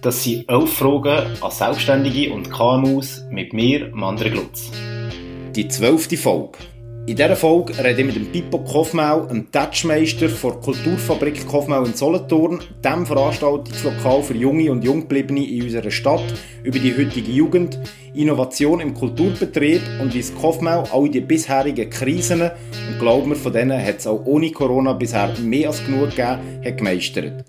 Das sind elf Fragen an Selbstständige und KMUs mit mir, Mandre Glutz. Die zwölfte Folge. In dieser Folge rede ich mit dem Pippo Kofmau, einem Touchmeister der Kulturfabrik Kofmau in Solothurn, dem Veranstaltungslokal für junge und Junggebliebene in unserer Stadt, über die heutige Jugend, Innovation im Kulturbetrieb und wie es Kofmau all die bisherigen Krisen, und glauben wir, von denen hat es auch ohne Corona bisher mehr als genug gegeben, hat gemeistert.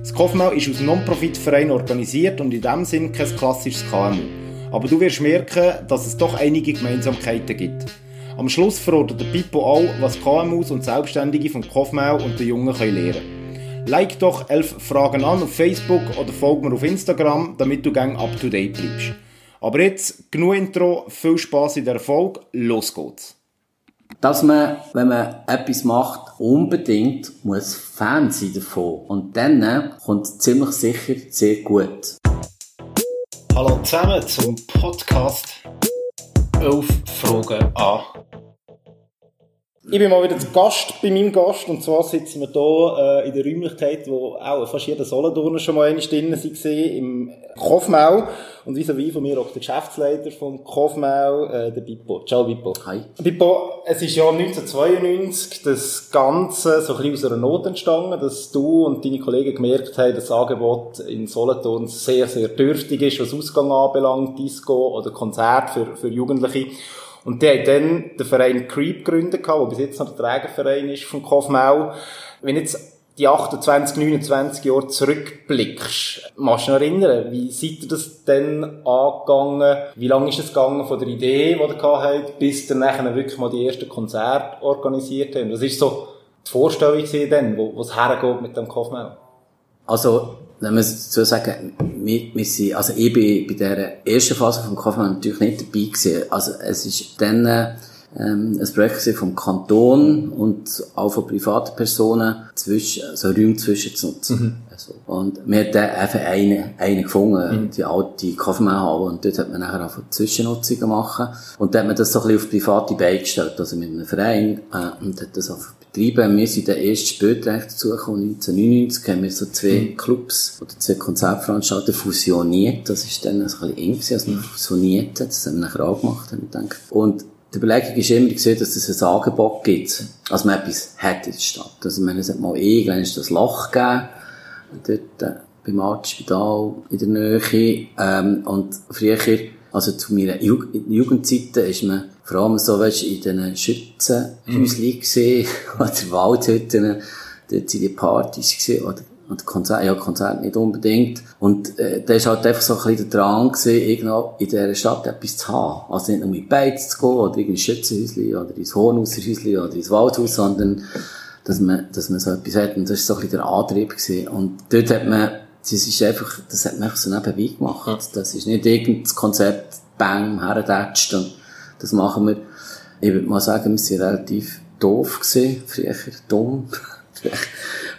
Das Kofmau ist aus Non-Profit-Verein organisiert und in dem Sinn kein klassisches KMU. Aber du wirst merken, dass es doch einige Gemeinsamkeiten gibt. Am Schluss verratet der Pippo auch, was KMUs und Selbstständige vom Kofmau und den Jungen können lernen Like doch elf Fragen an auf Facebook oder folg mir auf Instagram, damit du gang up to date bleibst. Aber jetzt genug Intro, viel Spaß in der Folge, los geht's! Dass man, wenn man etwas macht, unbedingt muss Fan sein davon. Und dann kommt es ziemlich sicher sehr gut. Hallo zusammen zum Podcast 11 Fragen an. Ich bin mal wieder zu Gast bei meinem Gast und zwar sitzen wir hier äh, in der Räumlichkeit, wo auch fast jeder Solothurner schon mal einmal drin war, im Kofmau. Und wie so wie von mir auch der Geschäftsleiter vom Kofmau, äh, der Bippo. Ciao Bippo. Hi. Bippo, es ist ja 1992 das Ganze so ein bisschen aus einer Not entstanden, dass du und deine Kollegen gemerkt haben, dass das Angebot in Solothurn sehr, sehr dürftig ist, was Ausgang anbelangt, Disco oder Konzert für, für Jugendliche. Und der hat dann den Verein Creep gegründet, der bis jetzt noch der Trägerverein ist vom Kofmau. Wenn jetzt die 28, 29 Jahre zurückblickst, machst du dich erinnern, wie seid ihr das denn angegangen? Wie lange ist es gegangen von der Idee, die ihr gehabt bis ihr nachher wirklich mal die ersten Konzerte organisiert habt? Was ist so die Vorstellung dann, wo, es hergeht mit dem Kofmau? Also, wenn man so sagen, wir, wir sind, also ich bin bei der ersten Phase vom Kaufmann natürlich nicht dabei gewesen. Also es ist dann ähm, ein Projekt vom Kanton und auch von privaten Personen, zwischen, so Räume zwischen zu nutzen. Mhm. Also, und wir haben dann einfach einen, einen gefunden, mhm. die alte Kaufmannhalle, und dort hat man nachher auch Zwischennutzungen machen. Und dann hat man das so ein bisschen auf private Beine gestellt, also mit einem Verein, äh, und hat das auch betreiben. Wir sind dann erst später dazu gekommen, 1999 haben wir so zwei mhm. Clubs oder zwei Konzertveranstalter fusioniert. Das ist dann ein bisschen eng gewesen, als wir fusioniert Das haben wir nachher auch gemacht, haben wir gedacht. Und die Überlegung ist immer gesehen, dass es ein Angebot gibt, als man etwas hat in der Stadt. Also, wenn es mal irgendwann ist das Loch gegeben, dort, äh, beim Arztspital in der Nähe, ähm, und früher, also zu meiner Jug Jugendzeiten ist man vor allem so, weißt, in diesen Schützenhäuschen mhm. gesehen, oder Waldhütten, dort sind die Partys gesehen, oder, und Konzert, ja, Konzert nicht unbedingt. Und, äh, da ist halt einfach so ein bisschen der Drang gewesen, irgendwo in dieser Stadt etwas zu haben. Also nicht nur mit Beiz zu gehen, oder in ein Schützenhäuschen, oder ins Hohenhauserhäuschen, oder ins Waldhaus, sondern, dass man, dass man so etwas hat. Und das ist so ein bisschen der Antrieb gewesen. Und dort hat man, das ist einfach, das hat man einfach so nebenbei gemacht. Das ist nicht irgendein Konzept, bang, herdatscht und das machen wir. Ich würde mal sagen, wir waren relativ doof gewesen, früher dumm.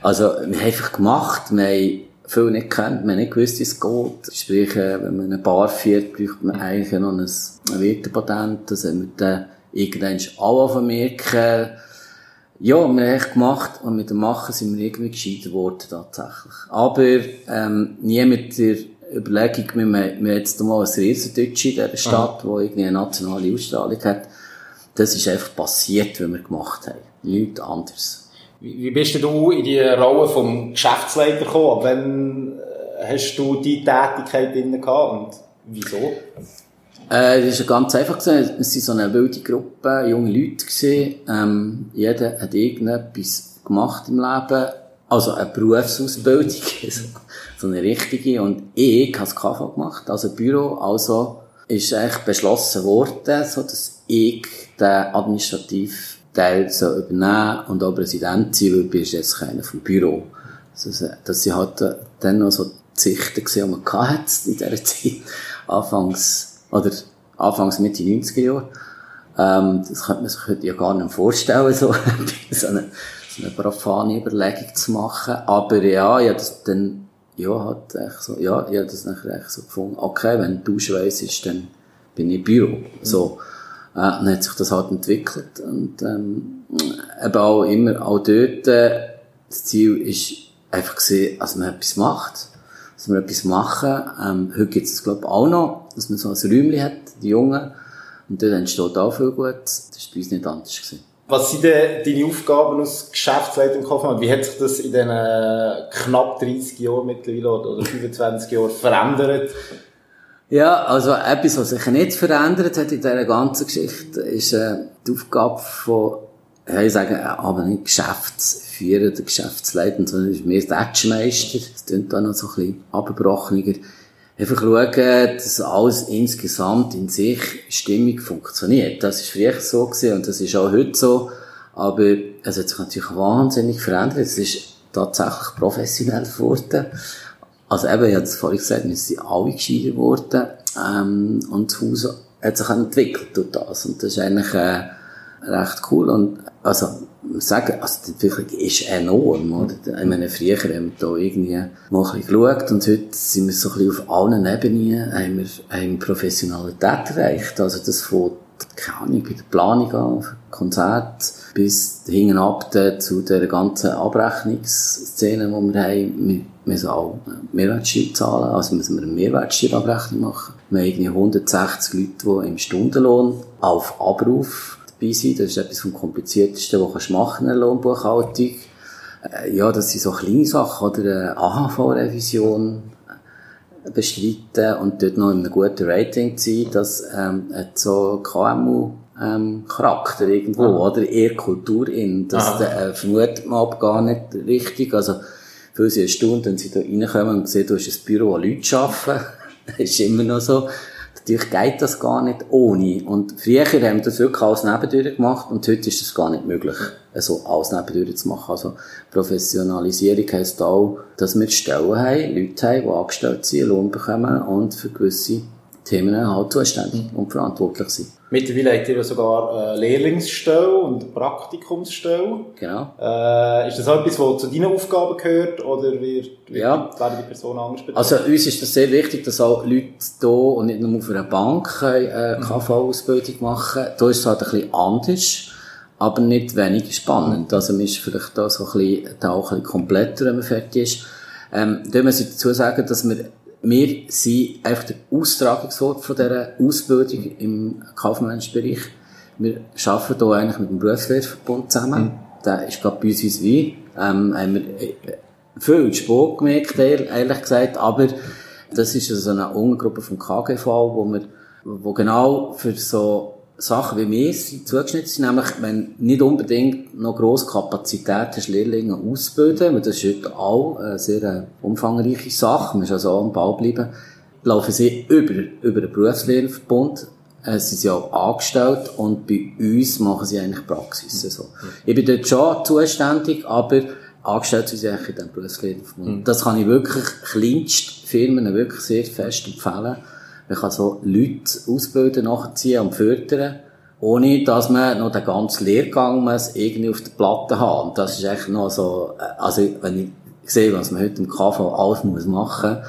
also, wir haben einfach gemacht, wir haben viel nicht gekannt, wir haben nicht gewusst, wie es geht. Sprich, äh, wenn man eine Bar führt, braucht man eigentlich noch ein, Wirtepatent, das haben wir dann irgendwann alle vermerken. Ja, wir haben echt gemacht und mit dem Machen sind wir irgendwie gescheiter geworden, tatsächlich. Aber, ähm, nie mit der Überlegung, wir, haben jetzt mal ein Riesendeutsch in dieser Stadt, mhm. irgendwie eine nationale Ausstrahlung hat. Das ist einfach passiert, was wir gemacht haben. Nichts anderes. Wie, bist du in die Rolle vom Geschäftsleiter gekommen? Wann äh, hast du die Tätigkeit drin gehabt und wieso? Äh, das ist ganz einfach gewesen. Es waren so eine wilde Gruppe, junge Leute gewesen. Ähm, jeder hat irgendetwas gemacht im Leben. Also eine Berufsausbildung. so eine richtige. Und ich habe das KV gemacht, also Büro, also ist eigentlich beschlossen worden, so dass ich den administrativen Teil so übernehmen und auch Präsident sein, weil ich bin jetzt keiner vom Büro. Also, dass sie halt dann noch so die Sichten gesehen, die man hatte in dieser Zeit. Anfangs, oder Anfangs Mitte 90er Jahre. Ähm, das könnte man sich heute ja gar nicht vorstellen, so, so eine, so eine profane Überlegung zu machen. Aber ja, habe das dann ja, hat echt so, ja, habe das nachher echt so gefunden, okay, wenn du weiss ist, dann bin ich im Büro. So. Äh, dann hat sich das halt entwickelt und, ähm, eben auch immer, auch dort, äh, das Ziel ist einfach gesehen, dass man etwas macht. dass wir etwas machen. Ähm, heute gibt es, glaube ich, auch noch, dass man so ein Räumchen hat, die Jungen. Und dort entsteht auch viel gut. Das war bei uns nicht anders. Gewesen. Was sind denn deine Aufgaben als Geschäftsleiter im Kaufmann? Wie hat sich das in den knapp 30 Jahren mittlerweile oder 25 Jahren verändert? Ja, also etwas, was sich nicht verändert hat in dieser ganzen Geschichte, ist äh, die Aufgabe von, ja, ich sage, aber nicht Geschäftsführer oder Geschäftsleiter, sondern ist mehr Tatschmeister. Das klingt da noch so ein bisschen abgebrochener. Einfach schauen, dass alles insgesamt in sich stimmig funktioniert. Das ist früher so gewesen und das ist auch heute so. Aber es hat sich natürlich wahnsinnig verändert. Es ist tatsächlich professionell geworden. Also eben, ich habe es vorhin gesagt, wir sind alle gescheiter geworden. Ähm, und das Haus hat sich entwickelt durch das. Und das ist eigentlich äh, recht cool. Und also, sagen, also die Entwicklung ist enorm, oder? Ich meine, früher haben wir da irgendwie mal ein bisschen geschaut und heute sind wir so ein bisschen auf allen Ebenen, haben wir, haben Professionalität erreicht. Also das von, keine bei der Planung an, Konzert, bis hinten ab zu der ganzen Abrechnungsszene, die wir haben. Wir müssen auch Mehrwertsteuer zahlen, also müssen wir eine Mehrwertsteuerabrechnung machen. Wir haben irgendwie 160 Leute, die im Stundenlohn auf Abruf dabei sind. Das ist etwas vom Kompliziertesten, was du machen in der Lohnbuchhaltung. Äh, ja, das sind so kleine Sachen, oder eine AHV-Revision bestreiten und dort noch in einem guten Rating zu sein, das ähm, hat so KMU ähm, Charakter irgendwo, Aha. oder? Eher Kultur in. Das äh, vermutet man aber gar nicht richtig. Also, für sie eine Stunde, wenn sie da reinkommen und sehen, du hast ein Büro, wo Leute arbeiten. ist immer noch so. Natürlich geht das gar nicht ohne. Und früher haben wir das wirklich als Nebendürre gemacht und heute ist das gar nicht möglich, so als Nebendürre zu machen. Also Professionalisierung heisst auch, dass wir Stellen haben, Leute haben, die angestellt sind, Lohn bekommen und für gewisse Themen halt zuständig und verantwortlich sind. Mittlerweile habt ihr sogar eine Lehrlingsstelle und eine Praktikumsstelle. Genau. Äh, ist das auch etwas, was zu deinen Aufgaben gehört oder wird, ja. werden die Personen anders betreut? Also uns ist das sehr wichtig, dass auch Leute hier und nicht nur auf einer Bank eine mhm. KV-Ausbildung machen. Da ist es halt ein bisschen anders aber nicht weniger spannend. Also man ist vielleicht da so ein bisschen, da auch ein bisschen kompletter, wenn man fertig ist. Ähm, da muss ich dazu sagen, dass wir wir sind einfach der Austragungsort von dieser Ausbildung im kaufmännischen Bereich. Wir arbeiten hier eigentlich mit dem Berufslehrverbund zusammen. Mhm. Der ist gerade bei uns wie. Ähm, haben wir äh, viel Sport gemerkt, ehrlich gesagt, aber das ist also eine Untergruppe vom KGV, wo wir, wo genau für so Sachen wie wir sind zugeschnitten sind, nämlich wenn nicht unbedingt noch grosse Kapazität hast, Lehrlinge auszubilden, weil das ist heute auch eine sehr umfangreiche Sache, man muss also auch am Ball bleiben, laufen sie über, über den Berufslehrverbund, äh, sie sind ja auch angestellt und bei uns machen sie eigentlich Praxis. So. Ich bin dort schon zuständig, aber angestellt sind sie eigentlich in diesem Berufslehrverbund. Mhm. Das kann ich wirklich Kleinstfirmen wirklich sehr fest empfehlen man kann so Leute ausbilden, nachziehen und fördern, ohne dass man noch den ganzen Lehrgang muss irgendwie auf der Platte haben. Und das ist echt noch so, äh, also wenn ich sehe, was man heute im KV alles muss machen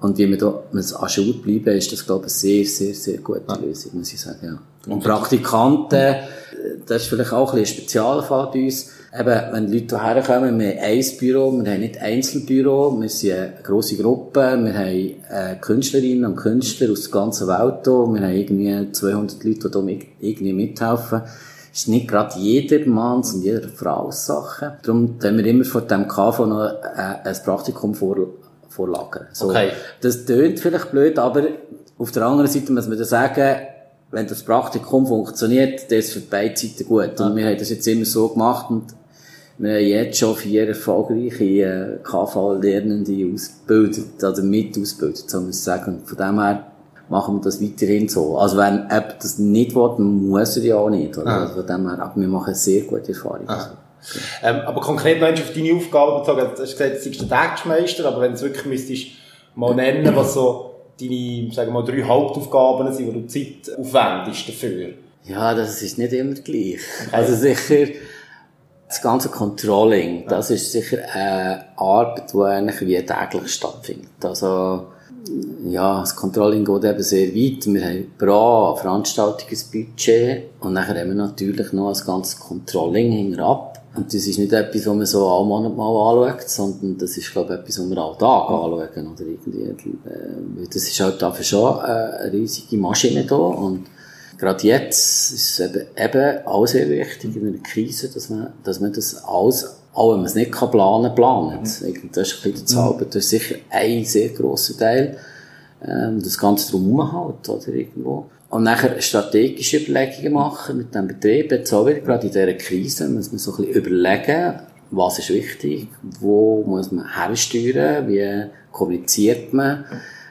und wie man da muss an Schule bleiben, ist das, glaube ich, eine sehr, sehr, sehr gute Lösung, muss ich sagen, ja. Und Praktikanten, das ist vielleicht auch ein, bisschen ein Spezialfall bei uns, eben, wenn Leute hierher kommen, wir haben ein Büro, wir haben nicht Einzelbüro, wir sind eine grosse Gruppe, wir haben äh, Künstlerinnen und Künstler aus der ganzen Welt hier, wir haben irgendwie 200 Leute, die hier irgendwie mithelfen. Es ist nicht gerade jeder Manns und jeder Frau Sache. Darum haben wir immer von dem KV noch äh, ein Praktikum vor, vorlagern. So, okay. Das tönt vielleicht blöd, aber auf der anderen Seite muss man dann sagen, wenn das Praktikum funktioniert, das ist für beide Seiten gut. Und wir haben das jetzt immer so gemacht und wir haben jetzt schon vier erfolgreiche äh, KV-Lernende ausgebildet, also mit ausgebildet, so muss ich sagen. Und von dem her machen wir das weiterhin so. Also wenn jemand das nicht will, muss er ja auch nicht. Oder? Ah. Also von dem her, aber wir machen sehr gute Erfahrungen. Ah. Ähm, aber konkret, wenn du auf deine Aufgabe bezogen hast, du hast gesagt, du bist der Textmeister, aber wenn du wirklich müsstest mal nennen, was so deine, sagen wir mal, drei Hauptaufgaben sind, wo du Zeit aufwendest dafür? Ja, das ist nicht immer gleich. Okay. Also sicher, das ganze Controlling, das ist sicher eine Arbeit, die eigentlich wie täglich stattfindet. Also, ja, das Controlling geht eben sehr weit. Wir haben pro Veranstaltung ein Budget und nachher haben wir natürlich noch das ganze Controlling hinterab. Und das ist nicht etwas, was man so alle Monate mal anschaut, sondern das ist, glaube ich, etwas, was wir alle Tag anschauen, oder irgendwie. Äh, das ist halt dafür schon eine riesige Maschine da und gerade jetzt ist es eben, eben auch sehr wichtig in einer Krise, dass man, dass man das alles, auch wenn man es nicht kann planen, plant. Mhm. Das ist ein bisschen der Zauber. Das ist sicher ein sehr grosser Teil, ähm, das Ganze drumherum halt, oder irgendwo. Und nachher strategische Überlegungen machen mit dem Betrieb. Jetzt auch wieder, gerade in dieser Krise, muss man so ein bisschen überlegen, was ist wichtig, wo muss man hersteuern, wie kommuniziert man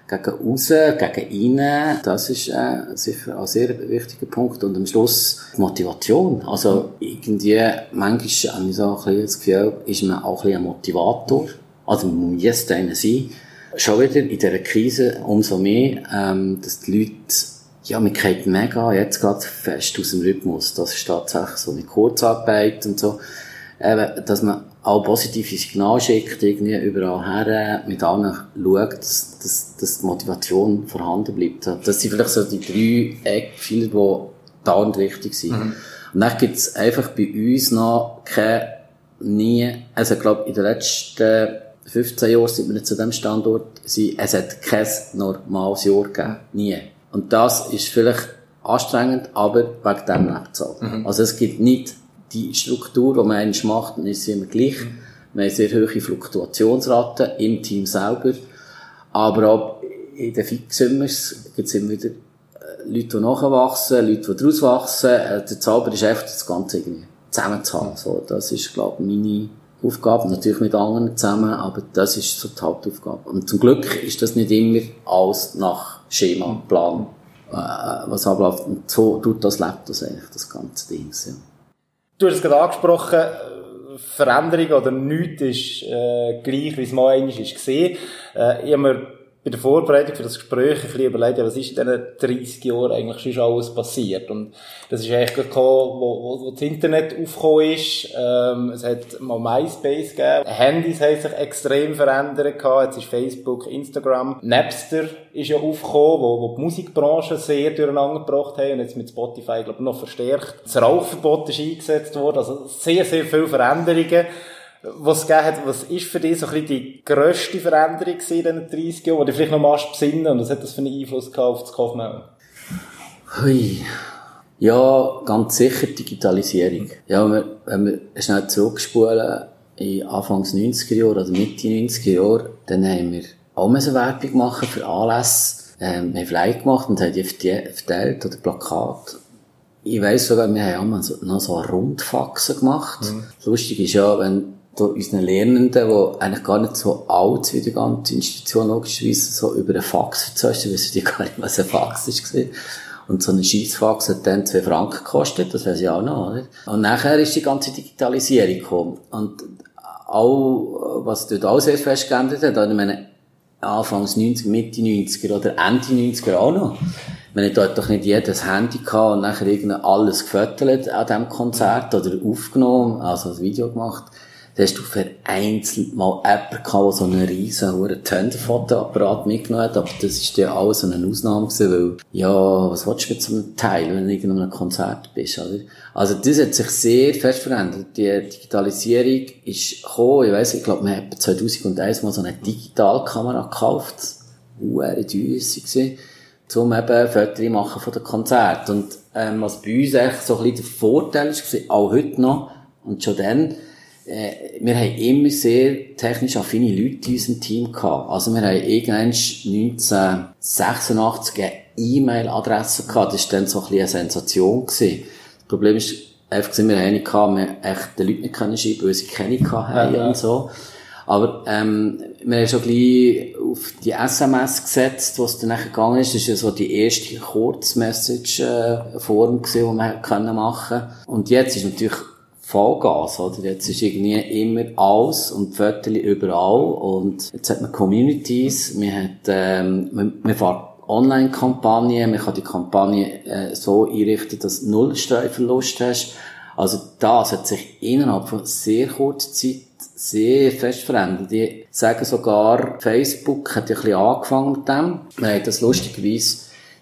gegen raus, gegen innen. Das ist äh, sicher ein sehr wichtiger Punkt. Und am Schluss Motivation. Also irgendwie, manchmal habe ich so ein bisschen das Gefühl, ist man auch ein, bisschen ein Motivator. Also man muss einer sein. Schon wieder in dieser Krise umso mehr, ähm, dass die Leute ja, man geht mega jetzt gerade fest aus dem Rhythmus. Das ist tatsächlich so eine Kurzarbeit und so. Eben, dass man auch positive Signale schickt, irgendwie überall her, mit allen schaut, dass, dass, dass die Motivation vorhanden bleibt. Das sind vielleicht so die drei Eckpfeiler, die dauernd wichtig sind. Mhm. Und dann gibt es einfach bei uns noch keine, nie, also ich glaube, in den letzten 15 Jahren, seit wir zu diesem Standort sind, es hat kein normales Jahr gegeben. Nie. Und das ist vielleicht anstrengend, aber wegen dem lebt. Mhm. Also es gibt nicht die Struktur, die man eigentlich macht, dann ist sie immer gleich. Mhm. Wir haben sehr hohe Fluktuationsraten im Team selber. Aber auch in den Fixsummers gibt es immer wieder äh, Leute, die nachwachsen, Leute, die daraus wachsen. Äh, der Zauber ist einfach das Ganze irgendwie zusammenzuhalten. So, das ist, glaube ich, meine Aufgabe. Natürlich mit anderen zusammen, aber das ist so die Hauptaufgabe. Und zum Glück ist das nicht immer alles nach Schema, Plan, äh, was abläuft. Und so tut das, lebt das eigentlich, das ganze Ding. Ja. Du hast es gerade angesprochen, Veränderung oder nichts ist äh, gleich, wie es mal eigentlich ist gesehen. Äh, ich habe mir bei der Vorbereitung für das Gespräch ein bisschen überlegt, was ist in diesen 30 Jahren eigentlich schon alles passiert. Und das ist eigentlich gekommen, wo, wo, wo das Internet aufgekommen ist. Ähm, es hat mal MySpace gegeben. Handys haben sich extrem verändert gehabt. Jetzt ist Facebook, Instagram. Napster ist ja aufgekommen, wo, wo die Musikbranche sehr durcheinander gebracht haben und jetzt mit Spotify, glaube ich, noch verstärkt. Das Rauchverbot ist eingesetzt worden. Also sehr, sehr viele Veränderungen was es gegeben hat, was ist für dich so ein bisschen die grösste Veränderung in diesen 30 Jahren, die du vielleicht noch mal besinnen und was hat das für einen Einfluss gehabt auf das Kaufmann? Hui. Ja, ganz sicher Digitalisierung. Ja, wenn wir, schnell zurückspulen, in Anfangs 90er Jahre oder Mitte 90er Jahre, dann haben wir auch eine Werbung machen für Anlässe. Ähm, wir haben Flyer gemacht und haben die verteilt oder Plakat. Ich weiss sogar, wir haben auch noch so Rundfaxen gemacht. Mhm. Lustig ist ja, wenn unseren Lernenden, die eigentlich gar nicht so alt wie die ganze Institution, logischerweise, so über einen Fax erzählst, wissen die gar nicht, was ein Fax ist. Und so ein Scheissfax hat dann zwei Franken gekostet, das weiß ich auch noch, oder? Und nachher ist die ganze Digitalisierung gekommen. Und auch, was dort auch sehr fest geändert hat, ich meine, Anfangs 90, Mitte 90er oder Ende 90er auch noch. Man hat dort doch nicht jedes Handy gehabt und nachher irgendwie alles gefüttert an diesem Konzert oder aufgenommen, also ein Video gemacht. Da hast du vereinzelt mal jemanden gehabt, der so einen riesen, hohen Tender-Fotoapparat mitgenommen hat, aber das ist ja alles so eine Ausnahme gewesen, weil, ja, was willst du mit so einem Teil, wenn du in einem Konzert bist, oder? Also das hat sich sehr fest verändert. Die Digitalisierung ist gekommen, ich weiss, ich glaube, man hat 2001 mal so eine Digitalkamera gekauft, uhr düssig gewesen, um eben Fotos machen von den Konzerten. Und, ähm, was bei uns echt so ein bisschen der Vorteil ist, auch heute noch, und schon dann, äh, wir haben immer sehr technisch affine Leute in unserem Team gehabt. Also wir haben irgendwann 1986 eine E-Mail-Adresse gehabt. Das war dann so ein bisschen eine Sensation gewesen. Das Problem ist, einfach, wir haben nicht gehabt, wir echt den Leuten nicht können schreiben, weil sie keine hatten ja, und so. Aber, ähm, wir haben schon gleich auf die SMS gesetzt, was dann nachher gegangen ist. Das ist ja so die erste Kurzmessage-Form gewesen, die wir können machen. Und jetzt ist natürlich Vollgas, oder? Jetzt ist irgendwie immer alles und Fotos überall und jetzt hat man Communities, man hat, ähm, man, man fährt Online-Kampagnen, man kann die Kampagne äh, so einrichten, dass du null Streuverlust hast. Also das hat sich innerhalb von sehr kurzer Zeit sehr fest verändert. Die sagen sogar, Facebook hat ja ein bisschen angefangen mit dem. Wir haben das lustigerweise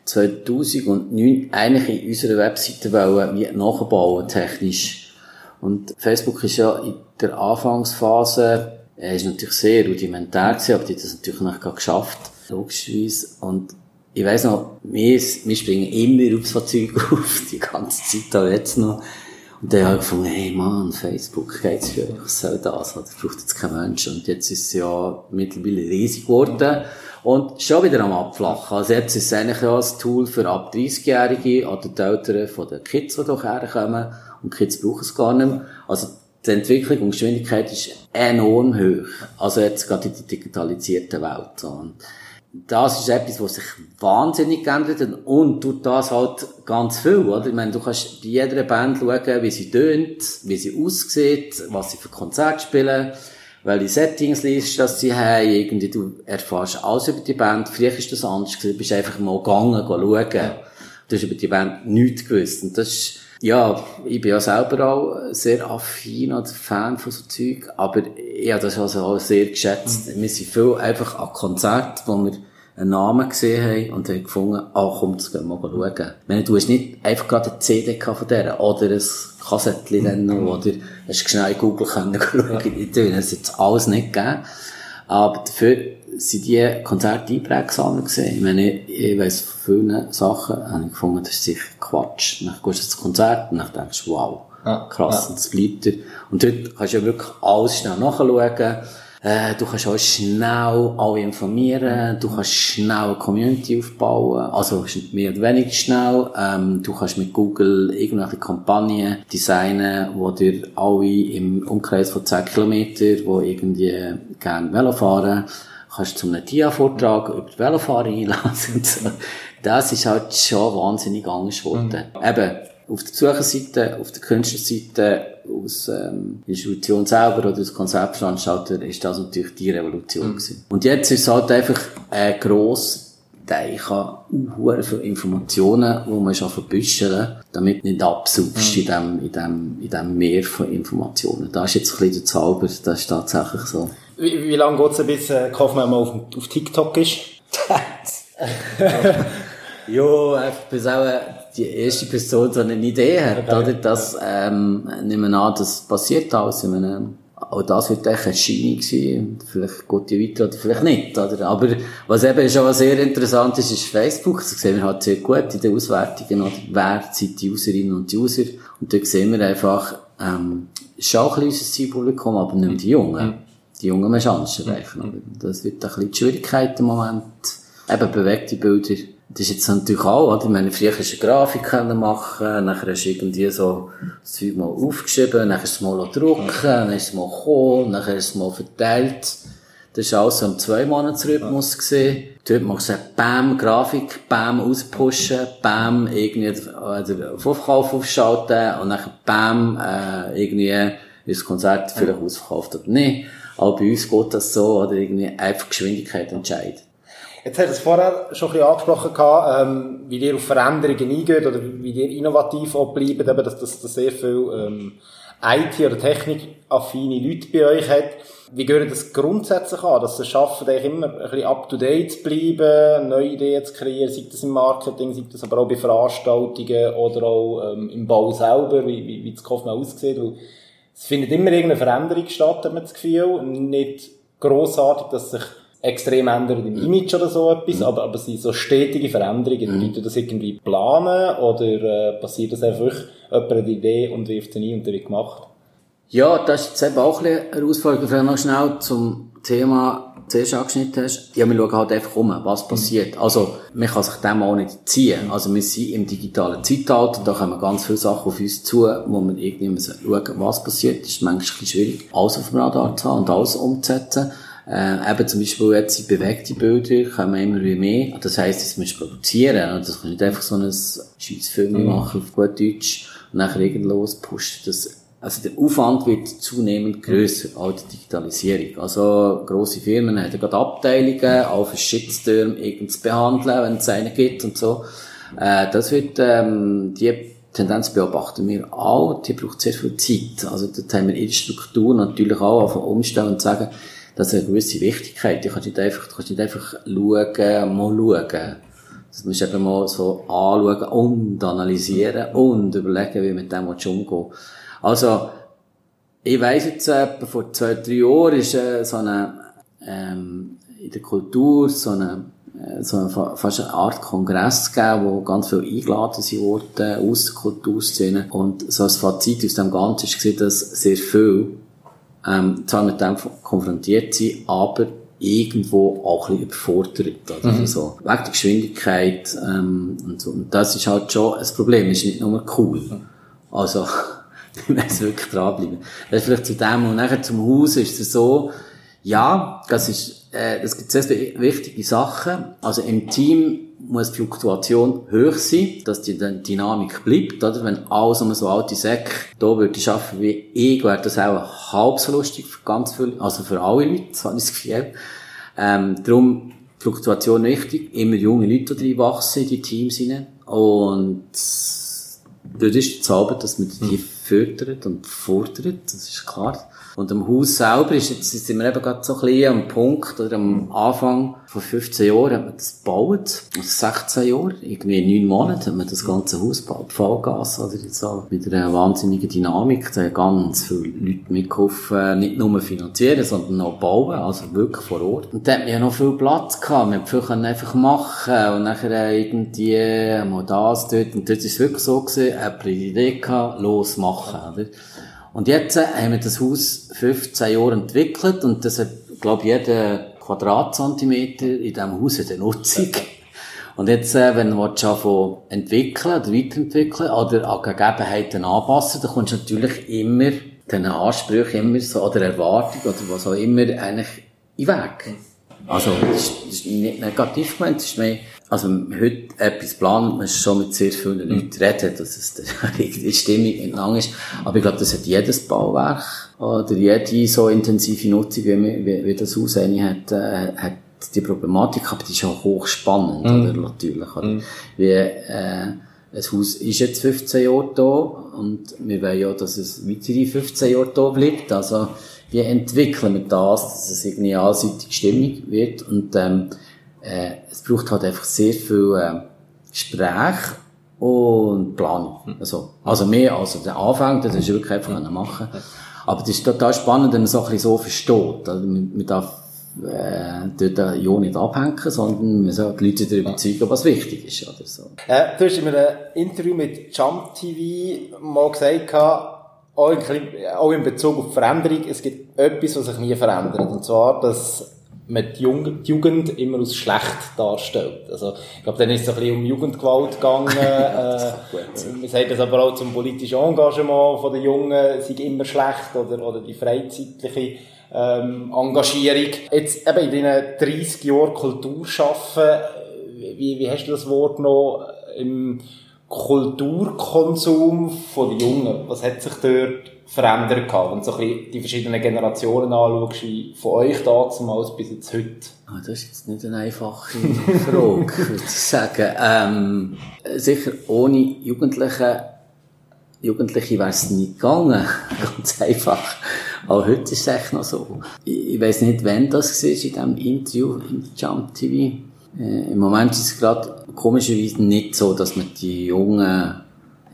2009 eigentlich in unserer Webseite wollen, wie nachbauen, technisch. Und Facebook ist ja in der Anfangsphase, er ist natürlich sehr rudimentär gewesen, aber die hat das natürlich noch geschafft, logischerweise. Und ich weiss noch, wir, wir springen immer auf so Zeug auf, die ganze Zeit auch jetzt noch. Und dann habe ich gefunden, hey Mann, Facebook geht's für euch, was soll das? Das braucht jetzt kein Mensch. Und jetzt ist es ja mittlerweile riesig geworden. Und schon wieder am Abflachen. Also jetzt ist es eigentlich ja ein Tool für ab 30-Jährige oder die Eltern von den Kids, die doch herkommen. Und Kids brauchen es gar nicht mehr. Also die Entwicklung und Geschwindigkeit ist enorm hoch. Also jetzt gerade in der digitalisierten Welt. Und das ist etwas, was sich wahnsinnig geändert hat und tut das halt ganz viel, oder? Ich meine, du kannst bei jeder Band schauen, wie sie tönt, wie sie aussieht, was sie für Konzerte spielen, welche Settings liest, dass sie haben, irgendwie, du erfährst alles über die Band. Früher ist das anders gewesen, du bist einfach mal gegangen, schauen. Du hast über die Band nichts gewusst. Und das ist, ja, ich bin ja selber auch sehr affin oder Fan von so Zeug, aber ich habe das also auch sehr geschätzt. Mhm. Wir sind viel einfach an Konzerten, wo wir einen Namen gesehen haben und haben gefunden, ah, komm, das gehen wir mal schauen. Ich meine, du hast nicht einfach gerade eine CD von der oder ein Kassettchen dann noch, oder hast schnell Google können schauen, ja. das hat jetzt alles nicht gegeben. Aber dafür sind die Konzerte einprägsam gewesen. Ich meine, ich weiss von vielen Sachen, habe ich gefunden, das ist sicher Quatsch. Dann gehst du ins Konzert und dann denkst du, wow, krass, ja. und das bleibt dir. Und dort kannst du ja wirklich alles schnell nachschauen. Äh, du kannst auch schnell alle informieren, du kannst schnell eine Community aufbauen, also mehr oder weniger schnell. Ähm, du kannst mit Google irgendwelche Kampagnen designen, wo dir alle im Umkreis von 10 Kilometern, die irgendwie gerne Velo fahren, kannst zu einem TIA-Vortrag über die Velofahrer einladen. Das ist halt schon wahnsinnig anders geworden. Mhm. Eben, auf der Besucherseite, auf der Künstlerseite, aus ähm, Institution selber oder als Konzeptveranstalter ist das natürlich die Revolution mhm. gewesen. Und jetzt ist es halt einfach ein grosser Teich an uh, für Informationen, die man schon verbüscheln, damit nicht absuchst mhm. in dem, in dem, in dem Meer von Informationen. Da ist jetzt ein bisschen der Zauber, das ist tatsächlich so. Wie, wie lange geht es, bis äh, Kaufmann mal auf, auf TikTok ist? ja, ich bin auch die erste Person, die eine Idee hat, okay. oder? Das, ähm, nehmen wir an, das passiert alles. Ich meine, auch das wird echt eine Schiene sein. Vielleicht geht die weiter oder vielleicht nicht, oder? Aber was eben schon sehr interessant ist, ist Facebook. Das sehen wir halt sehr gut in den Auswertungen, oder? Wer sind die Userinnen und die User? Und dort sehen wir einfach, ähm, schon ein kleines Zielpublikum, aber nicht die Jungen. Die Jungen müssen anders erreichen. Mhm. Das wird ein bisschen die Schwierigkeit im Moment. Eben bewegte Bilder das ist jetzt natürlich auch, oder? Ich meine, früher hast du eine Grafik machen, nachher hast du irgendwie so das Zeug mal aufgeschrieben, nachher hast du es mal drucken, dann ist es mal gekommen, nachher ist es mal verteilt. Das war alles so ein Zwei-Monats-Rhythmus gewesen. Dort machst du Bam, Grafik, Bam, auspushen, Bam, irgendwie, oder Aufkauf aufschalten, und nachher Bam, äh, irgendwie, ist das Konzert vielleicht ausverkauft oder nicht. Aber bei uns geht das so, oder irgendwie einfach Geschwindigkeit entscheidet. Jetzt hast du es vorher schon ein bisschen angesprochen, gehabt, ähm, wie ihr auf Veränderungen eingeht oder wie ihr innovativ auch bleibt, eben, dass, dass sehr viel ähm, IT- oder technikaffine Leute bei euch hat. Wie gehört das grundsätzlich an, dass es schaffen, immer ein bisschen up-to-date zu bleiben, neue Ideen zu kreieren, sei das im Marketing, sei das aber auch bei Veranstaltungen oder auch ähm, im Bau selber, wie, wie, wie das Kaufmann aussieht. Weil es findet immer irgendeine Veränderung statt, hat man das Gefühl. Nicht grossartig, dass sich extrem ändern im Image oder so etwas, mhm. aber, aber sind so stetige Veränderungen. Mhm. Leute das irgendwie planen oder äh, passiert das einfach, jemand hat eine Idee und wirft sie ein und dann wird gemacht? Ja, das ist jetzt eben auch ein bisschen Herausforderung. Vielleicht noch schnell zum Thema, zuerst angeschnitten hast. Ja, wir schauen halt einfach um, was passiert. Mhm. Also, man kann sich dem auch nicht ziehen. Also, wir sind im digitalen Zeitalter, da kommen ganz viele Sachen auf uns zu, wo man irgendwie müssen schauen, was passiert. Das ist manchmal ein bisschen schwierig, alles auf dem Radar zu haben und alles umzusetzen. Äh, eben zum Beispiel jetzt bewegte Bilder kommen immer wie mehr. Das heisst, das musst du produzieren. Das kannst nicht einfach so ein Scheissfilm mhm. machen auf gut Deutsch und nachher irgendlos pushen. Das, also der Aufwand wird zunehmend grösser, auch die Digitalisierung. Also grosse Firmen haben gerade Abteilungen, auch für Shitstorm zu behandeln, wenn es einen gibt und so. Äh, das wird, ähm, die Tendenz beobachten wir auch, die braucht sehr viel Zeit. Also dort haben wir ihre Struktur natürlich auch auf umstellen und sagen, das hat eine gewisse Wichtigkeit. Du kannst nicht einfach, du kannst nicht einfach schauen, mal schauen. Das musst du eben mal so anschauen und analysieren und überlegen, wie mit dem umgehen Also, ich weiss jetzt, etwa vor zwei, drei Jahren ist äh, so eine, ähm, in der Kultur so eine, äh, so eine, fast eine Art Kongress gegeben, wo ganz viel eingeladen sind worden aus der Kulturszene. Und so als Fazit aus dem Ganzen gesehen, dass sehr viel, ähm, zwar mit dem konfrontiert sind, aber irgendwo auch ein bisschen überfordert. Also mhm. so, wegen der Geschwindigkeit, ähm, und so. Und das ist halt schon ein Problem, ist nicht nur cool. Also, wir müssen wirklich dranbleiben. Das ist vielleicht zu dem und nachher zum Haus ist es so, ja, das ist, äh, das gibt sehr wichtige Sachen. Also im Team muss die Fluktuation hoch sein, dass die Dynamik bleibt, oder? Wenn alles um so alte Säcke da würde ich arbeiten wie ich, wäre das auch halb so lustig für ganz viele, also für alle Leute, das habe ich das Gefühl. Ähm, darum, Fluktuation wichtig, immer junge Leute die wachsen in die Teams hinein. Und dort ist die Zauber, dass man die fördert und fordert, das ist klar. Und am Haus selber ist jetzt, sind wir eben gerade so ein bisschen am Punkt, oder am Anfang von 15 Jahren hat man das gebaut. Also 16 Jahre, irgendwie in neun Monaten hat man das ganze Haus gebaut. Vollgas, oder so. Mit einer wahnsinnigen Dynamik. Da haben ganz viele Leute mitgeholfen, nicht nur finanzieren, sondern auch bauen. Also wirklich vor Ort. Und da hat man ja noch viel Platz gehabt. Man konnte viel einfach machen. Und nachher irgendwie mal das dort. Und dort ist es wirklich so gewesen, eine Idee gehabt, losmachen, oder? Und jetzt äh, haben wir das Haus 15 Jahre entwickelt und das hat, glaube jeder Quadratzentimeter in diesem Haus eine Nutzung. Und jetzt, äh, wenn du von entwickeln oder weiterentwickeln oder an Gegebenheiten anpassen, dann kommst du natürlich immer den Ansprüchen immer so, oder Erwartungen oder was auch immer eigentlich in den Weg. Also, das ist, das ist nicht negativ gemeint, das ist mehr, also, heute etwas plant, man schon mit sehr vielen Leuten reden, dass es die Stimmung entlang ist. Aber ich glaube, das hat jedes Bauwerk oder jede so intensive Nutzung, wie, wie, wie das Haus hat, äh, hat die Problematik, aber die ist auch hochspannend, mm. oder, natürlich. Oder? Mm. Wie, äh, ein Haus ist jetzt 15 Jahre da und wir wollen ja, dass es weitere 15 Jahre da bleibt. Also, wie entwickeln wir das, dass es irgendwie allseitig stimmig wird und, ähm, äh, es braucht halt einfach sehr viel äh, Gespräch und Planung. Hm. Also, also mehr als der Anfang, das ist wirklich einfach hm. machen. Aber das ist total spannend, wenn man es auch ein bisschen so versteht. Also, man, man darf äh, dort ja nicht abhängen, sondern man soll die Leute darüber überzeugen, was wichtig ist. Oder so. Äh, du hast in einem Interview mit Jump TV mal gesagt, auch in, auch in Bezug auf Veränderung, es gibt etwas, was sich nie verändert. Und zwar, dass man die Jugend immer als schlecht darstellt. Also, ich glaube, dann ist es ein bisschen um Jugendgewalt gegangen. äh, man sagt das aber auch zum politischen Engagement von den Jungen, sei immer schlecht oder, oder die freizeitliche ähm, Engagierung. Jetzt eben in diesen 30 Jahren Kultur schaffen, wie, wie hast du das Wort noch im Kulturkonsum von den Jungen? Was hat sich dort verändert gehabt, wenn du so ein bisschen die verschiedenen Generationen anschaust, von euch damals bis jetzt heute? Ah, das ist jetzt nicht eine einfache Frage, würde ich sagen. Ähm, sicher ohne Jugendliche, Jugendliche wäre es nicht gegangen. Ganz einfach. Aber heute ist es echt noch so. Ich, ich weiss nicht, wann das war in diesem Interview im Jump TV. Äh, Im Moment ist es gerade komischerweise nicht so, dass man die Jungen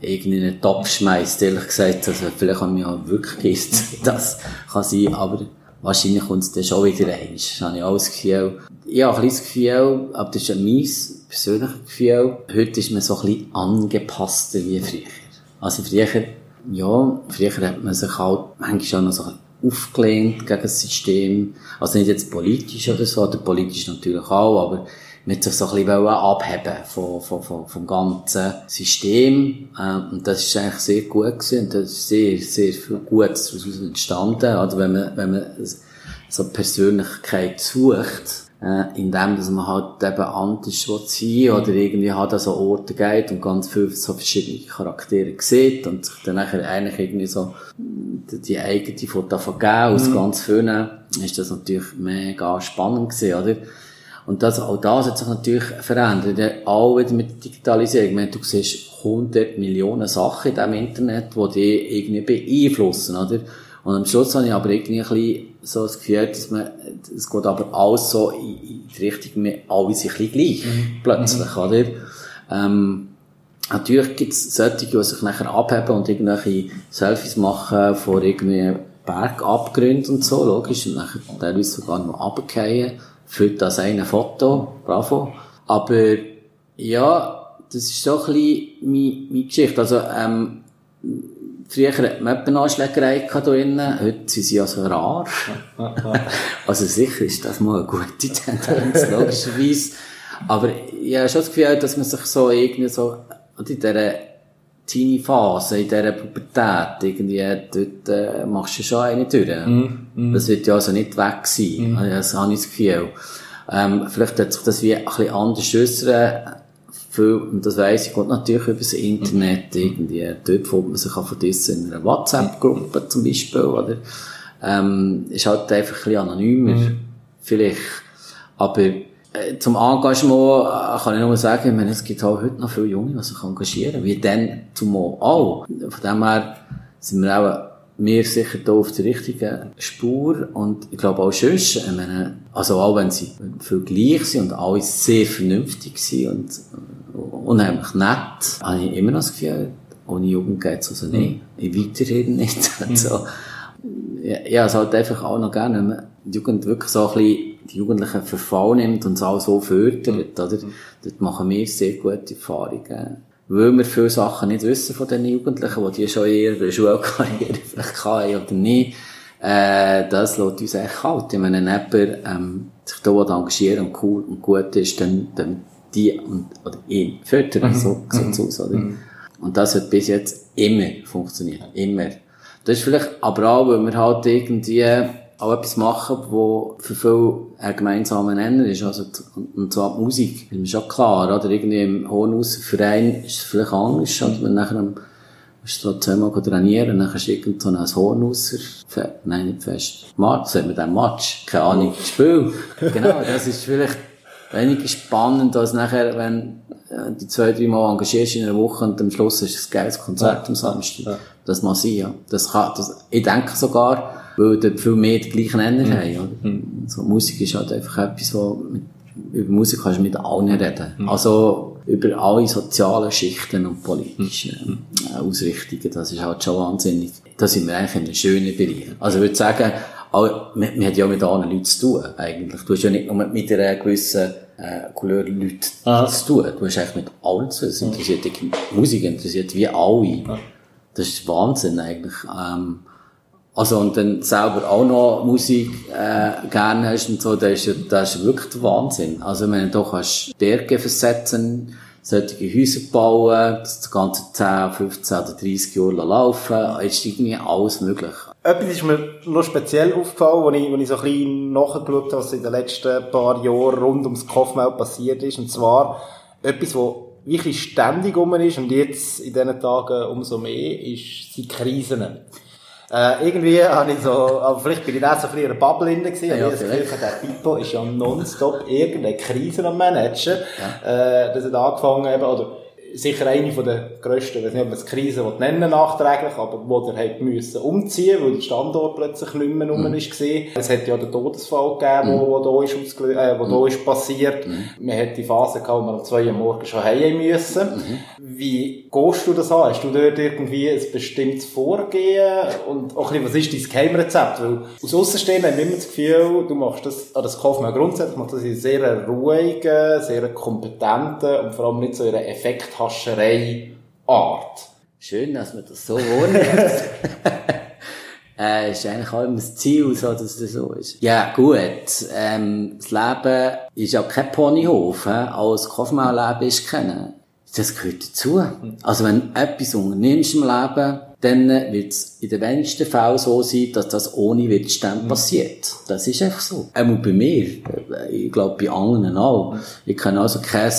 irgendwie in den Topf schmeißt, ehrlich gesagt. Also, vielleicht haben wir ja wirklich gewusst, das kann sein, aber wahrscheinlich kommt es dann schon wieder rein. Das habe ich auch das Gefühl. Ich habe ein kleines Gefühl, aber das ist ein mein persönliches Gefühl. Heute ist man so ein bisschen angepasster wie früher. Also früher, ja, früher hat man sich halt manchmal auch noch so aufgelehnt gegen das System. Also nicht jetzt politisch oder so, oder politisch natürlich auch, aber mit sich so ein bisschen abheben von, von, von, vom ganzen System. Ähm, und das ist eigentlich sehr gut gewesen. Und das ist sehr, sehr viel Gutes daraus entstanden. Also wenn man, wenn man so Persönlichkeit sucht, äh, indem dass man halt eben anders sein oder irgendwie halt an so Orte geht und ganz viele so verschiedene Charaktere sieht und sich dann nachher eigentlich irgendwie so die eigene von davon geben, aus mhm. ganz vielen, ist das natürlich mega spannend gewesen, oder? Und das, auch das hat sich natürlich verändert. Auch wieder mit der Digitalisierung. Meine, du siehst 100 Millionen Sachen in diesem Internet, die dich irgendwie beeinflussen, oder? Und am Schluss habe ich aber irgendwie ein bisschen so das Gefühl, dass man, es geht aber alles so in, in die Richtung, wir alle sind ein bisschen gleich, mhm. plötzlich, mhm. oder? Ähm, natürlich gibt es solche, die sich nachher abheben und irgendwelche Selfies machen vor irgendwie Bergabgründe und so, logisch, und dann teilweise sogar noch runterfallen, für das eine Foto, bravo. Aber, ja, das ist so ein bisschen meine, meine Geschichte. Also, ähm, früher hat man eine Anschlägerei drinnen, heute sind sie also rar. also sicher ist das mal eine gute Tendenz, logischerweise. Aber ich habe schon das Gefühl, dass man sich so irgendwie so, in dieser Teenie-Phase, in dieser Pubertät, irgendwie, dort äh, machst du schon eine durch. Mm, mm. Das wird ja also nicht weg sein. Mm. Das habe ich das Gefühl. Ähm, vielleicht hat sich das wie ein bisschen anders äußern. Viel, und das weiss ich, geht natürlich über das Internet irgendwie. Dort findet man sich auch von in einer WhatsApp-Gruppe zum Beispiel, oder? Ähm, ist halt einfach ein bisschen anonymer. Mhm. Vielleicht. Aber, zum Engagement äh, kann ich nur sagen, ich meine, es gibt halt heute noch viele Junge, die sich engagieren, wie dann zumal auch. Von dem her sind wir auch wir sicher da auf der richtigen Spur und ich glaube auch sonst, ich meine, also auch wenn sie viel gleich sind und alle sehr vernünftig sind und unheimlich nett, habe ich immer noch das Gefühl, ohne Jugend geht es also nicht. Ich weiterhin nicht. Also, ja, ja, es halt einfach auch noch gerne, die Jugend wirklich so ein bisschen die Jugendlichen verfallen nimmt und es auch so fördert, oder? Dort machen wir sehr gute Erfahrungen. Weil wir viele Sachen nicht wissen von den Jugendlichen, die die schon in ihrer Schulkarriere vielleicht hatten oder nicht, äh, das lässt uns echt kalt. Wenn jemand, ähm, sich da engagieren und cool und gut ist, dann, dann die und, oder ihn fördern, mhm. so, so, mhm. so, oder? Mhm. Und das hat bis jetzt immer funktioniert. Immer. Das ist vielleicht aber auch, weil wir halt irgendwie auch etwas machen, wo für viele ein gemeinsamer Nenner ist. Also, und zwar die Musik. Das ist schon klar, oder? Irgendwie im Hornhauser Verein ist es vielleicht anders, oder? Wenn nachher am, musst du zweimal trainieren, dann hast du irgend so ein Hornhauser, nein, nicht fest, Match, sagt man dann Match? Keine Ahnung, Spiel. Genau, das ist vielleicht weniger spannend, als nachher, wenn äh, die zwei, drei Mal engagierst in einer Woche und am Schluss ist es ein geiles Konzert am Samstag. Ja. Das muss sein, ja. Das kann, das, ich denke sogar, weil dort viel mehr die gleichen Nenner mhm. haben, oder? So, Musik ist halt einfach etwas, wo, mit, über Musik kannst du mit allen reden. Mhm. Also, über alle sozialen Schichten und politischen mhm. äh, Ausrichtungen, das ist halt schon wahnsinnig. Da sind wir eigentlich in einem schönen Bereich. Also, ich würde sagen, man, man hat ja mit anderen Leuten zu tun, eigentlich. Du hast ja nicht nur mit einer gewissen äh, Couleur Leute ah. zu tun. Du hast eigentlich mit allen zu tun. Es interessiert dich Musik, interessiert wie alle. Ah. Das ist Wahnsinn eigentlich. Ähm, also, und dann selber auch noch Musik, äh, gerne hast und so, das ist, das ist wirklich der Wahnsinn. Also, wenn du da kannst Berge versetzen, solche Häuser bauen, das ganze 10, 15 oder 30 Jahre laufen, ist irgendwie alles möglich. Etwas ist mir noch speziell aufgefallen, als ich, als ich so ein bisschen nachgeschaut habe, was in den letzten paar Jahren rund ums Kaufmau passiert ist. Und zwar etwas, was wirklich ständig um ist und jetzt in diesen Tagen umso mehr, ist die Krisen. Äh, irgendwie habe ich so, aber vielleicht bin ich da so ein bisschen in einer Bubble drin gewesen, ja, das Gefühl, der Pipo ist ja nonstop irgendeine Krise am Managen. Ja. Äh, das hat angefangen eben, oder sicher eine von der grössten, ich weiß nicht, ob man es Krise nennen nachträglich, aber wo der hat müssen umziehen, weil der Standort plötzlich nicht mehr rum mhm. ist gesehen. Es hat ja den Todesfall gegeben, mhm. wo, wo da ist äh, wo mhm. da ist passiert. Mhm. Man hat die Phase gehabt, wo man um zwei Uhr morgens schon heim müssen. Mhm. Wie gehst du das an? Hast du dort irgendwie ein bestimmtes Vorgehen? Und auch ein bisschen, was ist dein Geheimrezept? Weil aus Außenstehenden haben wir immer das Gefühl, du machst das, ah, das Kaufmann grundsätzlich, macht das in sehr ruhigen, sehr kompetenten und vor allem nicht so in einer Effekthascherei-Art. Schön, dass man das so wahrnimmt. äh, ist eigentlich auch immer das Ziel, so, dass das so ist. Ja, gut. Ähm, das Leben ist ja kein Ponyhof. He? Alles Kaufmann-Leben ist kennen das gehört dazu. Also wenn du etwas unternimmst im Leben, dann wird es in den wenigsten Fällen so sein, dass das ohne Widerstand passiert. Das ist einfach so. Einmal bei mir. Ich glaube, bei anderen auch. Ich kenne also kein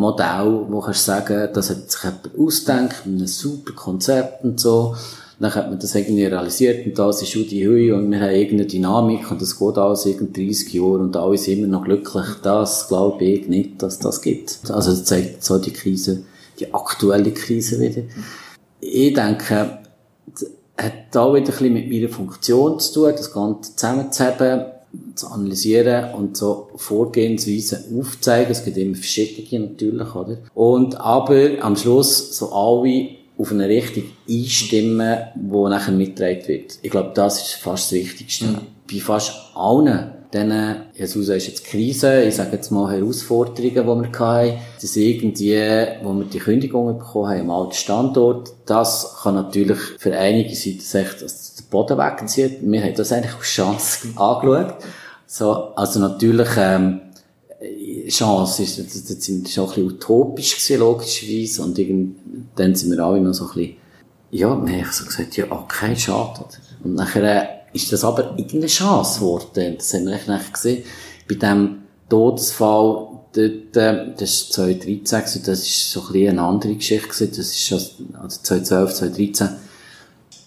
Modell, wo du sagen, das hat sich jemand ausgedacht, mit einem super Konzept und so. Dann hat man das irgendwie realisiert und das ist die Höhe und wir haben irgendeine Dynamik und das geht alles irgendwie 30 Jahre und alle sind immer noch glücklich. Das glaube ich nicht, dass das gibt. Also das zeigt so die Krise, die aktuelle Krise wieder. Ich denke, hat da wieder ein bisschen mit meiner Funktion zu tun, das Ganze zusammenzuheben, zu analysieren und so Vorgehensweisen aufzuzeigen. Es gibt immer verschiedene natürlich, oder? Und aber am Schluss so alle auf eine Richtung einstimmen, die nachher mitgetragen wird. Ich glaube, das ist fast das Wichtigste. Mhm. Bei fast allen dann, Jesus ist jetzt Krise, ich sage jetzt mal Herausforderungen, die wir hatten, dass irgendwie, wo wir die Kündigung bekommen haben am alten Standort, das kann natürlich für einige dass echt Boden wegzieht. Wir haben das eigentlich als Chance angeschaut. So, also natürlich, ähm, Chance ist, das, das sind schon ein bisschen utopisch gewesen, logischerweise, und dann sind wir alle noch so ein bisschen, ja, wir haben so gesagt, ja, okay, schade. Und nachher, ist das aber irgendeine Chance geworden. Das haben wir echt gesehen. Bei dem Todesfall, dort, äh, das war 2013, das ist so ein bisschen eine andere Geschichte gewesen. Das ist schon, also 2012, 2013.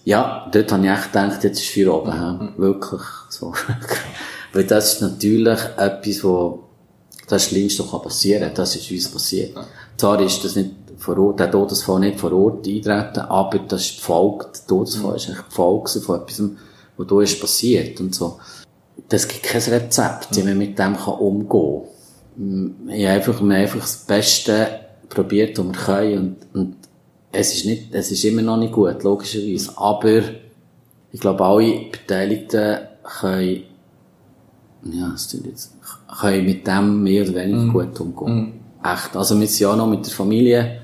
Ja, dort habe ich echt gedacht, jetzt ist für oben, mhm. wirklich, so. Weil das ist natürlich etwas, wo, das Schlimmste kann passieren. Das ist uns passiert. Zwar ist das nicht vor Ort, der Todesfall nicht vor Ort eintreten, aber das ist die Folge, der Todesfall mhm. ist eigentlich die Folge von etwas, was da ist passiert und so. Das gibt kein Rezept, wie man mit dem kann umgehen kann. Ich habe einfach, wir einfach das Beste probiert, was wir können und, und es ist nicht, es ist immer noch nicht gut, logischerweise. Aber ich glaube, alle Beteiligten können, ja, es tut jetzt, können mit dem mehr oder weniger mm. gut umgehen. Mm. Echt. Also wir sind ja noch mit der Familie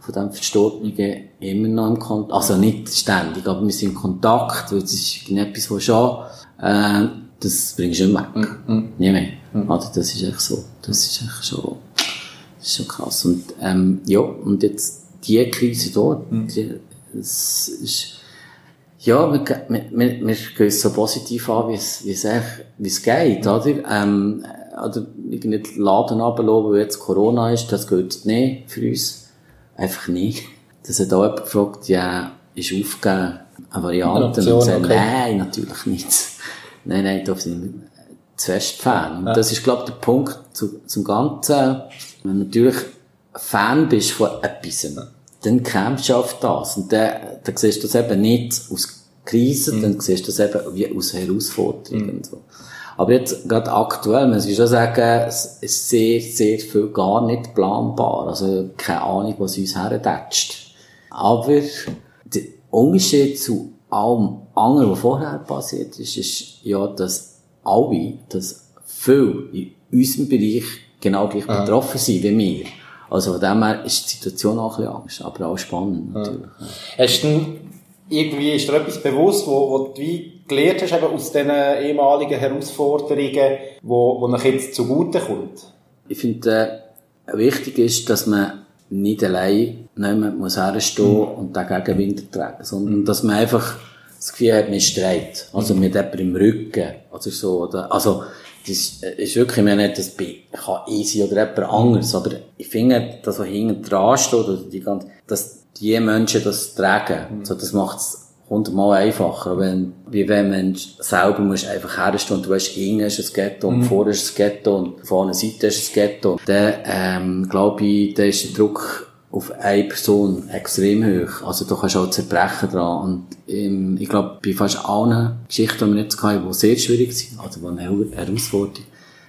von dem Verstorbenen immer noch im Kontakt, also nicht ständig, aber wir sind in Kontakt, weil das ist etwas, was schon, äh, das bringst du nicht weg. Mm. Nie mehr. Mm. Also das ist echt so. Das ist echt schon, das ist schon krass. Und, ähm, ja, und jetzt die Krise dort, mm. die, es ist, ja, wir, wir, wir, wir gehen es so positiv an, wie es, wie es, echt, wie es geht, oder? Ähm, oder irgendwie Laden runterlassen, weil jetzt Corona ist, das geht nicht für uns einfach nicht. Das hat auch jemand gefragt, ja, ist aufgegeben eine Variante? Eine und okay. nein, natürlich nicht. nein, nein, da sind wir zu fest Fan. Und ja. das ist, glaube ich, der Punkt zu, zum Ganzen. Natürlich Fan bist von etwas, dann kämpfst du auf das. Und dann, dann siehst du das eben nicht aus Krisen, mhm. dann siehst du das eben wie aus Herausforderungen. Mhm. So. Aber jetzt, gerade aktuell, muss ich schon sagen, es ist sehr, sehr viel gar nicht planbar. Also, keine Ahnung, was uns herdatscht. Aber, der Unterschied zu allem anderen, was vorher passiert ist, ist ja, dass alle, dass viele in unserem Bereich genau gleich betroffen sind wie wir. Also von dem her ist die Situation auch ein bisschen anders, aber auch spannend natürlich. Ja. Hast du irgendwie, ist dir etwas bewusst, wo, wo du wie gelernt hast, eben aus diesen ehemaligen Herausforderungen, wo, wo nach jetzt zugute kommt? Ich finde, äh, wichtig ist, dass man nicht allein nicht muss herstehen mhm. und dagegen Winter tragen, sondern mhm. dass man einfach das Gefühl hat, man streit. Also mit jemandem im Rücken. Also so, oder, also, das ist wirklich, ich meine nicht, das kann easy oder jemand anderes, aber ich finde, dass was hinten dran steht, oder die ganze, dass die Menschen das tragen, mhm. so, das macht es hundertmal einfacher, wenn, wie wenn man selber muss einfach herstellen und du weißt, hinten ist das Ghetto und mhm. vorne ist das Ghetto und vorne Seite ist das Ghetto. Dann, ähm, glaube ich, da ist der Druck auf eine Person extrem hoch. Also da kannst du auch zerbrechen dran. Und ähm, ich glaube, bei fast allen Geschichten, die wir jetzt hatten, die sehr schwierig sind, also die eine Herausforderung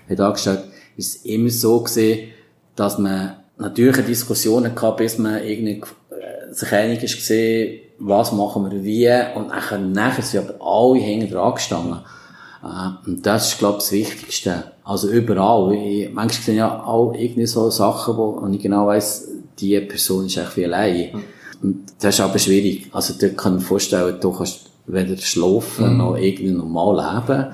hat angestellt, ist es immer so gesehen, dass man natürlich Diskussionen gehabt, bis man irgendwie äh, sich einig ist gesehen, was machen wir wie, und nachher, nachher sind aber alle hinten dran gestanden. Äh, und das ist, glaube ich, das Wichtigste. Also überall. Ich, manchmal sind ja auch irgendwie so Sachen, wo, und ich genau weiss, die Person ist eigentlich wie allein. Mhm. Und das ist aber schwierig. Also, da kann ich mir vorstellen, du kannst weder schlafen mhm. noch irgendwie normal leben.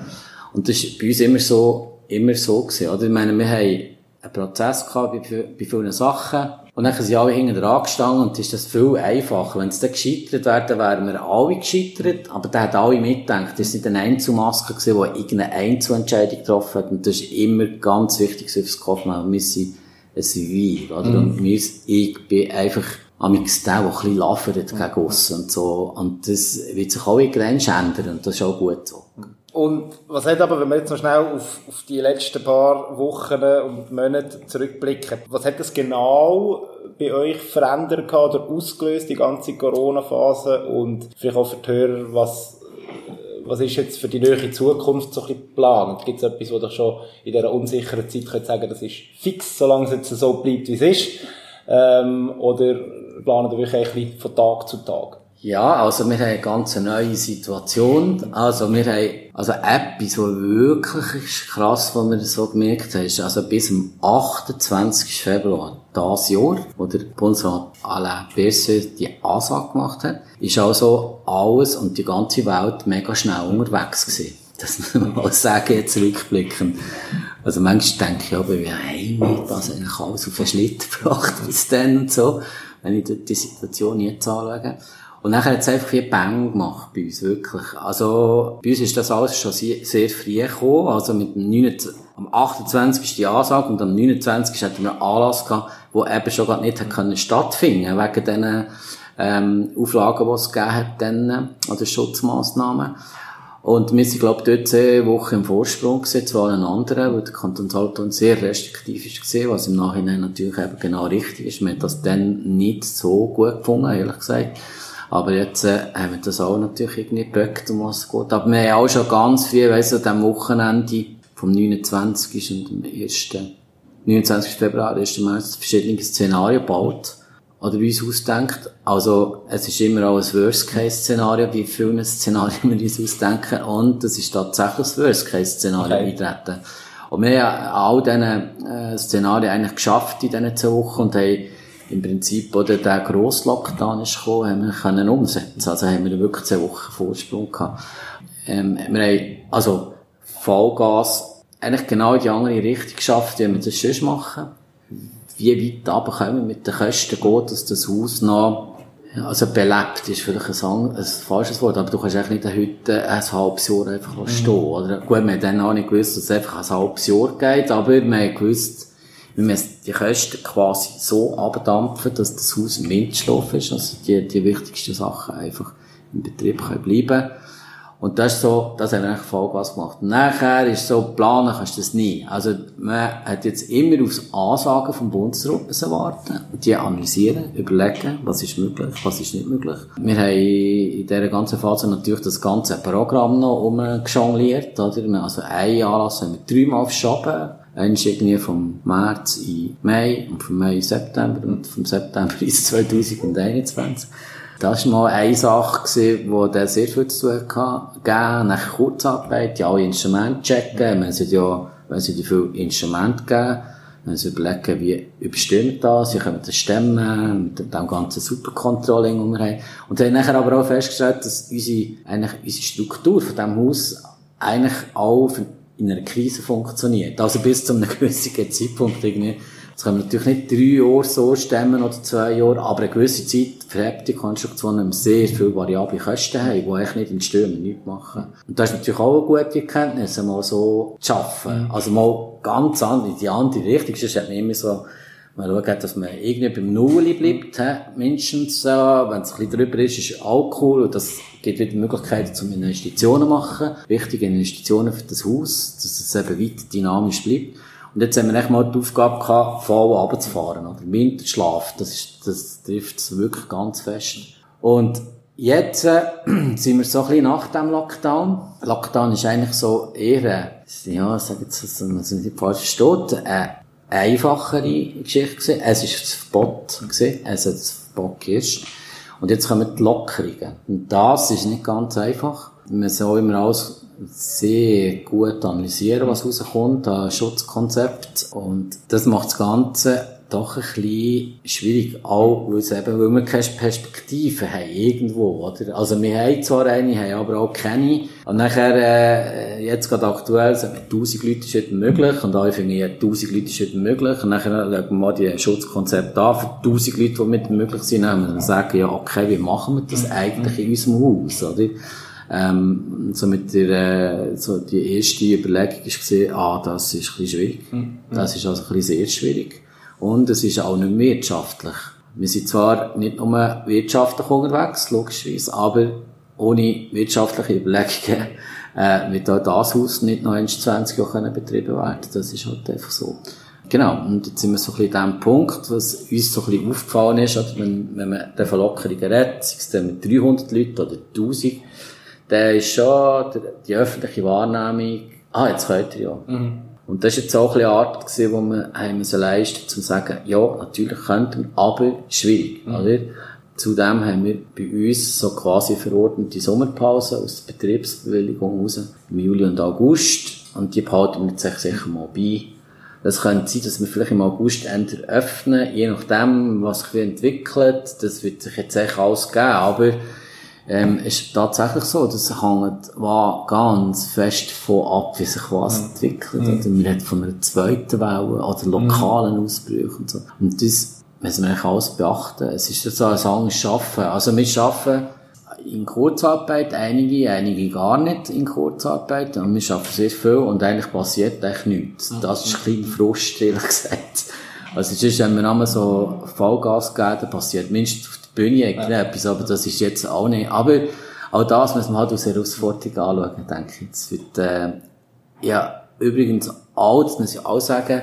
Und das ist bei uns immer so, immer so gewesen, oder? Ich meine, wir haben einen Prozess gehabt bei, bei vielen Sachen. Und dann sind alle hinten dran gestanden und ist das viel einfacher. Wenn es dann gescheitert wäre, dann wären wir alle gescheitert, aber da hat alle mitgedacht. Das nicht eine Einzelmaske, die irgendeine Einzelentscheidung getroffen hat. Und das ist immer ganz wichtig für das Kaufmann. Wir sind ein Wir, oder? Mhm. Und wir, ich bin einfach amix der, der ein bisschen laufen gegen mhm. aussen und so. Und das wird sich auch irgendwann ändern und das ist auch gut so. Und was hat aber, wenn wir jetzt noch schnell auf, auf die letzten paar Wochen und Monate zurückblicken, was hat das genau bei euch verändert oder ausgelöst, die ganze Corona-Phase und vielleicht auch für die Hörer, was, was ist jetzt für die nähere Zukunft so ein bisschen geplant? Gibt es etwas, wo ihr schon in dieser unsicheren Zeit könnt sagen das ist fix, solange es jetzt so bleibt, wie es ist? Ähm, oder planen ihr wirklich ein bisschen von Tag zu Tag? Ja, also wir haben eine ganz neue Situation. Also wir haben, also etwas, was wirklich krass, was wir so gemerkt haben, ist, also bis zum 28. Februar dieses Jahr, wo der Bundesrat Alain Berset die Ansage gemacht hat, ist also alles und die ganze Welt mega schnell unterwegs gewesen. Das muss man mal sagen, jetzt rückblickend. Also manchmal denke ich aber, wie haben wir das eigentlich alles auf den Schnitt gebracht bis dann und so, wenn ich die Situation jetzt anschaue. Und nachher hat es einfach viel Bang gemacht bei uns, wirklich. Also, bei uns ist das alles schon sehr, sehr früh gekommen. Also mit dem 29, am 28. die Ansage und am 29. hatten wir einen Anlass gehabt, wo eben schon gar nicht können stattfinden wegen diesen, ähm, Auflagen, die es gegeben hat, dann, oder Schutzmaßnahmen. Und wir sind, glaube ich, dort zehn Wochen im Vorsprung gewesen, zu allen anderen, weil der Kanton Solothurn sehr restriktiv ist gewesen, was im Nachhinein natürlich eben genau richtig ist. Wir haben das dann nicht so gut gefunden, ehrlich gesagt. Aber jetzt äh, haben wir das auch natürlich irgendwie geböckt, um was es geht. Aber wir haben auch schon ganz viel, weißt du, an diesem Wochenende vom 29. und dem 1. 29. Februar, 1. März, verschiedene Szenarien gebaut oder uns ausdenkt. Also, es ist immer auch ein Worst-Case-Szenario, bei vielen Szenarien wir uns ausdenken. Und es ist tatsächlich das Worst-Case-Szenario okay. eintreten. Und wir haben all diese äh, Szenarien eigentlich geschafft in diesen zwei Wochen und haben im Prinzip, oder der grosse Lockdown ist gekommen, haben wir können umsetzen. Also haben wir wirklich zwei Wochen Vorsprung gehabt. Ähm, wir haben, also, Vollgas, eigentlich genau in die andere Richtung geschafft, wie wir das sonst machen. Wie weit runterkommen wir mit den Kosten geht, dass das Haus noch, also belebt ist vielleicht ein, ein falsches Wort, aber du kannst eigentlich nicht heute ein halbes Jahr einfach mhm. stehen, oder? Gut, wir haben dann auch nicht gewusst, dass es einfach ein halbes Jahr geht, aber wir haben gewusst, wir müssen die Kosten quasi so abdampfen, dass das Haus im Mindestschlaf ist, also die, die wichtigsten Sachen einfach im Betrieb können bleiben und das ist so, das haben wir eigentlich Vollgas gemacht. Nachher ist so, planen kannst du das nie. Also, man hat jetzt immer aufs Ansagen vom Bundesrat warten, die analysieren, überlegen, was ist möglich, was ist nicht möglich. Wir haben in dieser ganzen Phase natürlich das ganze Programm noch umgejongliert, oder? Also, einen Anlass haben wir dreimal verschoben. Eins irgendwie vom März in Mai und vom Mai in September und vom September ins 2021. Das war mal eine Sache, der sehr viel zu tun hatte. Nach Kurzarbeit, ja, alle Instrumente checken. Man sollte ja, wenn sie viel Instrumente geben, wenn sie überlegen, wie wir das, wie können wir das stemmen, mit dem ganzen Supercontrolling, das wir haben. Und haben nachher aber auch festgestellt, dass unsere, eigentlich unsere Struktur von diesem Haus eigentlich auch in einer Krise funktioniert. Also bis zu einem gewissen Zeitpunkt irgendwie. Das können wir natürlich nicht drei Jahre so stemmen oder zwei Jahre, aber eine gewisse Zeit für die Konstruktionen sehr viele variable Kosten haben, die eigentlich nicht entstehen, wenn nichts machen. Und das ist natürlich auch eine gute Erkenntnis, mal so zu schaffen. Mhm. Also mal ganz anders, in die andere Richtung. Sonst hat man immer so, man schaut, dass man irgendwie beim Nulli bleibt, he? mindestens, äh, wenn es ein bisschen drüber ist, ist Alkohol und das gibt wieder Möglichkeiten zum Investitionen machen, wichtige Investitionen für das Haus, dass es eben weiter dynamisch bleibt. Und jetzt haben wir echt mal die Aufgabe gehabt, voll runterzufahren, oder? Winterschlaf, das ist, das trifft es wirklich ganz fest. Und jetzt, äh, sind wir so ein bisschen nach dem Lockdown. Lockdown ist eigentlich so eher, ja, sag jetzt, dass man es nicht falsch versteht, eine einfachere Geschichte gewesen. Es ist das Verbot. Es hat das Verbot ist. Und jetzt kommen die Lockerungen. Und das ist nicht ganz einfach. Man soll immer alles sehr gut analysieren, was rauskommt, ein Schutzkonzept. Und das macht das Ganze doch ein bisschen schwierig. Auch, weil, es eben, weil wir keine Perspektive haben, irgendwo, oder? Also, wir haben zwar eine, haben aber auch keine. Und nachher, äh, jetzt gerade aktuell, sagen wir, 1000 Leute ist nicht möglich. Und alle finden, 1000 Leute ist nicht möglich. Und nachher schauen wir mal die Schutzkonzepte an für 1000 Leute, die nicht möglich sind. Dann wir sagen, ja, okay, wie machen wir das eigentlich in unserem Haus, oder? Ähm, so mit der, äh, so die erste Überlegung ist gesehen, ah, das ist ein bisschen schwierig. Mhm. Das ist also ein bisschen sehr schwierig. Und es ist auch nicht wirtschaftlich. Wir sind zwar nicht nur wirtschaftlich unterwegs, logischerweise, aber ohne wirtschaftliche Überlegungen äh, wird auch das Haus nicht noch 20 Jahre betrieben werden. Das ist halt einfach so. Genau, und jetzt sind wir so ein bisschen an dem Punkt, was uns so ein bisschen aufgefallen ist, oder wenn, wenn man den Verlockerungen redet, sei es dann mit 300 Leuten oder 1000, der ist schon die öffentliche Wahrnehmung, ah, jetzt könnt ihr ja. Mhm. Und das war jetzt auch eine Art, gewesen, wo wir haben müssen leisten, zu sagen, ja, natürlich könnten wir, aber schwierig, mhm. oder? Zudem haben wir bei uns so quasi verordnete Sommerpause aus der Betriebsbewilligung raus, im Juli und August. Und die behalten wir sich sicher mal bei. Das könnte sein, dass wir vielleicht im August Ende öffnen, je nachdem, was sich entwickelt. Das wird sich jetzt echt alles geben. Aber ähm, ist tatsächlich so, das hängt ganz fest von ab, wie sich was mhm. entwickelt. Mhm. Oder man redet von einer zweiten Welle oder lokalen mhm. Ausbrüchen und so. Und das müssen wir eigentlich alles beachten. Es ist so ein anderes Arbeiten. Also wir arbeiten in Kurzarbeit, einige, einige gar nicht in Kurzarbeit. Und wir arbeiten sehr viel und eigentlich passiert eigentlich nichts. Das ist ein bisschen Frust, ehrlich gesagt. Also es ist, wenn wir einmal so Vollgas geben, dann passiert mindestens auf der Bühne irgendetwas, aber das ist jetzt auch nicht. Aber auch das müssen wir halt als Herausforderung anschauen, denke ich. Es wird, äh, ja, übrigens auch, das muss ich auch sagen,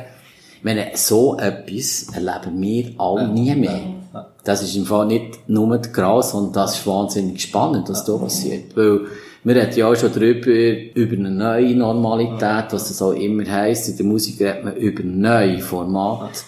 wenn so etwas erleben wir alle nie mehr. Das ist im Fall nicht nur das Gras, sondern das ist wahnsinnig spannend, was da passiert. Weil, wir reden ja auch schon darüber, über eine neue Normalität, was das auch immer heisst. In der Musik redet man über neue Formate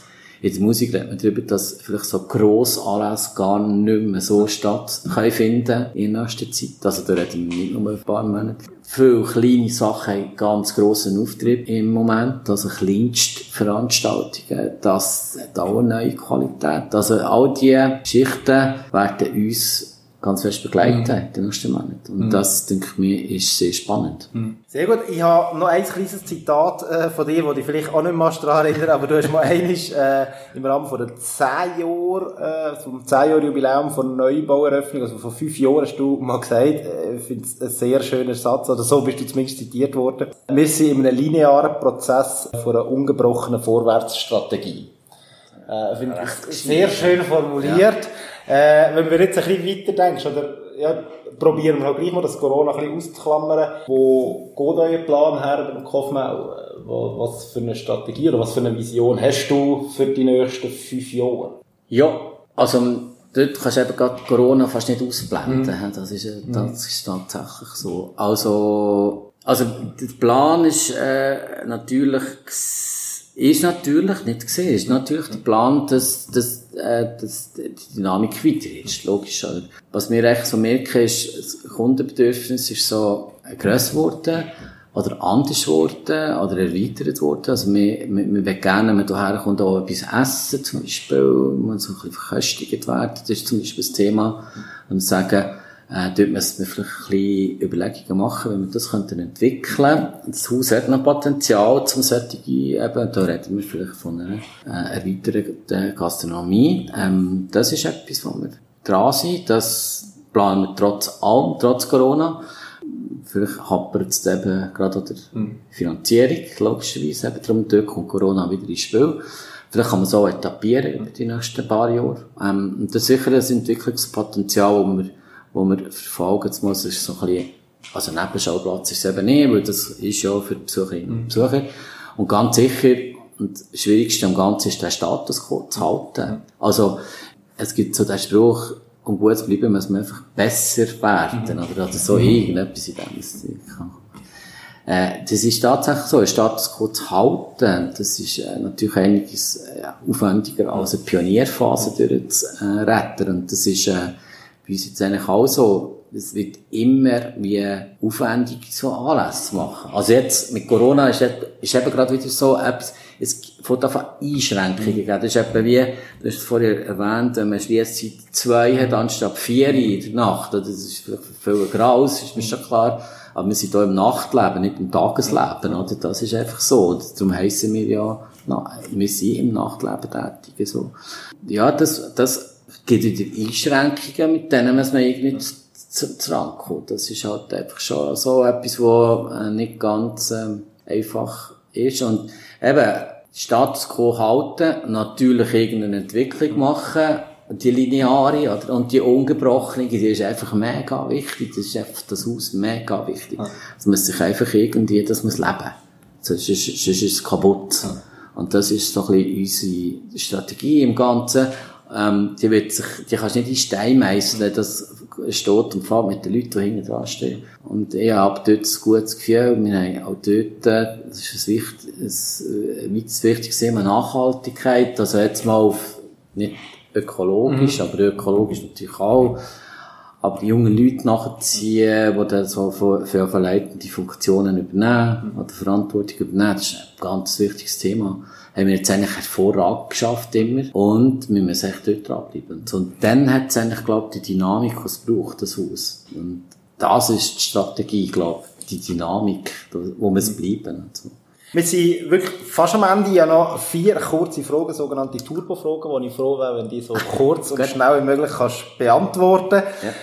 in der Musik redet man darüber, dass vielleicht so grosse Anlässe gar nicht mehr so statt können finden in nächster Zeit. Also da reden wir nicht nur ein paar Monate. Viele kleine Sachen haben ganz grossen Auftrieb im Moment. Also Kleinstveranstaltungen, das hat auch eine neue Qualität. Also all diese Geschichten werden uns ganz fest begleitet mhm. in den nächsten Monaten. Und mhm. das, denke ich mir, ist sehr spannend. Mhm. Sehr gut. Ich habe noch ein kleines Zitat äh, von dir, das dich vielleicht auch nicht mehr daran erinnern, aber du hast mal eines äh, im Rahmen von der 10 Jahre, äh, vom 10 Jahre Jubiläum von der Neubaueröffnung, also vor fünf Jahren hast du mal gesagt, äh, ich finde es ein sehr schöner Satz, oder so bist du zumindest zitiert worden. Wir sind in einem linearen Prozess von einer ungebrochenen Vorwärtsstrategie. Äh, finde ich sehr schön formuliert. Ja. Äh, wenn wir jetzt ein bisschen weiter denkst, oder, ja, probieren wir halt gleich mal das Corona ein bisschen auszuklammern. Wo geht euer Plan her beim Kaufmau? Was für eine Strategie oder was für eine Vision hast du für die nächsten fünf Jahre? Ja, also, dort kannst du eben gerade Corona fast nicht ausblenden. Mhm. Das ist, mhm. das ist tatsächlich so. Also, also, der Plan ist, äh, natürlich, ist natürlich nicht gesehen. Ist natürlich der Plan, dass, dass, äh, dass die Dynamik weiter ist. Logisch. Oder? Was wir echt so merken, ist, das Kundenbedürfnis ist so grösser geworden oder anders geworden oder erweitert worden. Also wir, wir, wir wollen gerne, wenn hierher kommt, auch etwas essen, zum Beispiel, man so ein bisschen verköstigt werden. Das ist zum Beispiel das Thema. Und sagen, äh, dort müssen wir vielleicht ein bisschen Überlegungen machen, wie wir das könnten entwickeln. Das Haus hat noch Potenzial zum solche, eben, da reden wir vielleicht von einer äh, erweiterten Gastronomie. Ähm, das ist etwas, wo wir dran sind. Das planen wir trotz allem, trotz Corona. Vielleicht hapert es eben gerade an der mhm. Finanzierung, logischerweise. Eben darum, dort kommt Corona wieder ins Spiel. Vielleicht kann man so etablieren über die nächsten paar Jahre. Ähm, und das ist sicher ein Entwicklungspotenzial, das wir wo man verfolgen muss, ist so ein bisschen, also Nebenschauplatz ist es eben nicht, weil das ist ja für die Besucherinnen und Besucher. Und ganz sicher, und das Schwierigste am Ganzen ist, den Status quo zu halten. Also, es gibt so den Spruch, um gut zu bleiben, muss man einfach besser werden, mhm. oder, oder so irgendetwas in dem Stil. Äh, das ist tatsächlich so, einen Status quo zu halten, das ist äh, natürlich einiges äh, aufwendiger als eine Pionierphase durchzuretten. Und das ist, äh, bei uns jetzt eigentlich auch so, es wird immer wie aufwendig so Anlässe zu machen. Also jetzt mit Corona ist, ist eben gerade wieder so etwas, es fängt einfach Einschränkungen geben. Das ist etwa wie, du hast es vorher erwähnt, wenn man Schließzeit zwei hat anstatt vier in der Nacht. Das ist viel graus, ist mir schon klar. Aber wir sind hier im Nachtleben, nicht im Tagesleben, oder? Das ist einfach so. Darum heissen wir ja, na, wir sind im Nachtleben tätig, so. Ja, das, das, gibt wieder Einschränkungen, mit denen man irgendwie zu, zu rankommen. Das ist halt einfach schon so etwas, was äh, nicht ganz ähm, einfach ist. Und eben, Status quo halten, natürlich irgendeine Entwicklung machen, die lineare oder, und die ungebrochene, die ist einfach mega wichtig. Das ist einfach das Haus mega wichtig. Es muss sich einfach irgendwie, das muss leben. Sonst ist, sonst ist es kaputt. Und das ist so ein bisschen unsere Strategie im Ganzen. Ähm, die wird sich, die kannst du nicht in Stein meißeln. Das steht und fährt mit den Leuten, die hinten dran stehen. Und ich habe dort ein gutes Gefühl. Wir haben auch dort, das ist ein, wichtig, ein, ein wichtiges Thema, Nachhaltigkeit. Also jetzt mal auf, nicht ökologisch, mhm. aber ökologisch natürlich auch. Aber die jungen Leute nachziehen, die dann so für, für verleitende Funktionen übernehmen, oder Verantwortung übernehmen, das ist ein ganz wichtiges Thema haben wir jetzt eigentlich hervorragend geschafft immer. Und wir müssen echt dort dranbleiben. Und dann hat es eigentlich, glaube ich, die Dynamik, die es braucht, das Haus. Und das ist die Strategie, glaube ich, die Dynamik, wo wir es bleiben. Und so. Wir sind wirklich fast am Ende ja noch vier kurze Fragen, sogenannte Turbo-Fragen, wo ich froh wäre, wenn die so kurz und schnell wie möglich kannst beantworten. Ja.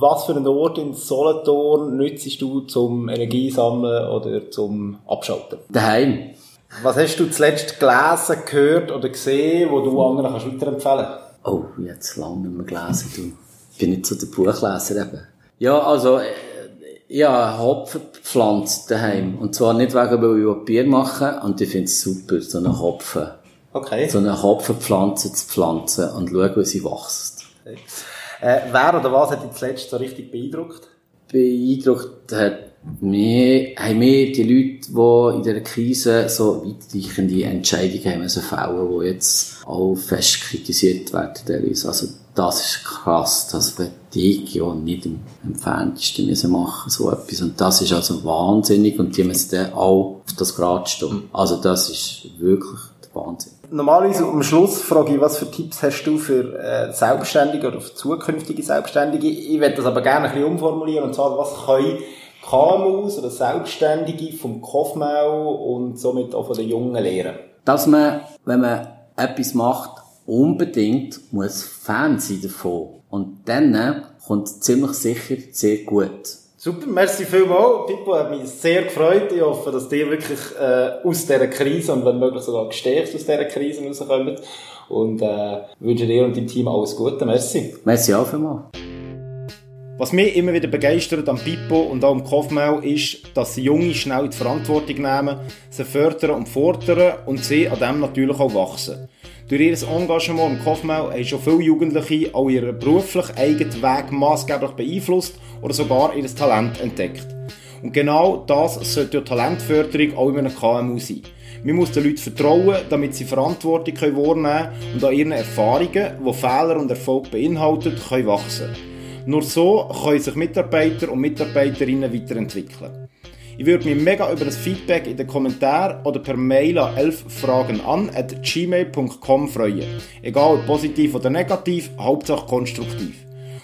Was für einen Ort in Solothurn nützt du zum Energiesammeln oder zum Abschalten? Daheim. Was hast du zuletzt gelesen, gehört oder gesehen, wo du anderen kannst weiterempfehlen Oh, jetzt lange nicht mehr gelesen. Du. Ich bin nicht so der Buchleser eben. Ja, also, äh, ja, Hopfen gepflanzt daheim. Und zwar nicht wegen, weil ich Bier machen und ich finde es super, so einen Hopfen. Okay. So eine Hopfenpflanze zu pflanzen und schauen, wie sie wächst. Okay. Äh, wer oder was hat dich zuletzt so richtig beeindruckt? Beeindruckt hat wir, haben wir die Leute, die in dieser Krise so weitreichende Entscheidungen haben müssen fällen, die jetzt auch fest kritisiert werden, teilweise. Also, das ist krass, das wird die Region nicht im entferntesten müssen machen, so etwas. Und das ist also wahnsinnig und die müssen dann auch auf das Grad stehen. Also, das ist wirklich der Wahnsinn. Normalerweise am Schluss frage ich, was für Tipps hast du für äh, Selbstständige oder für zukünftige Selbstständige? Ich werde das aber gerne ein bisschen umformulieren und sagen, was können KMUs oder Selbstständige vom Kofmau und somit auch von den Jungen lehren? Dass man, wenn man etwas macht, unbedingt muss Fan sein davon. Und dann kommt es ziemlich sicher sehr gut. Super, merci vielmals. Pippo hat mich sehr gefreut. Ich hoffe, dass ihr wirklich äh, aus dieser Krise und wenn möglich sogar gestärkt aus dieser Krise rauskommt. Und äh, wünsche dir und deinem Team alles Gute. Merci. Merci auch vielmals. Was mich immer wieder begeistert am Pippo und auch am Kofmau ist, dass sie Junge schnell in die Verantwortung nehmen, sie fördern und fordern und sie an dem natürlich auch wachsen. Durch ihr Engagement im Kofmau haben schon viele Jugendliche auch ihren beruflich eigenen Weg maßgeblich beeinflusst oder sogar ihr Talent entdeckt. Und genau das sollte die Talentförderung auch in einem KMU sein. Man muss den Leuten vertrauen, damit sie Verantwortung wahrnehmen können und an ihren Erfahrungen, die Fehler und Erfolg beinhalten, können wachsen. Nur so können sich Mitarbeiter und Mitarbeiterinnen weiterentwickeln. Ich würde mich mega über das Feedback in den Kommentaren oder per Mail an 11 Fragen an at gmail.com freuen. Egal ob positiv oder negativ, Hauptsache konstruktiv.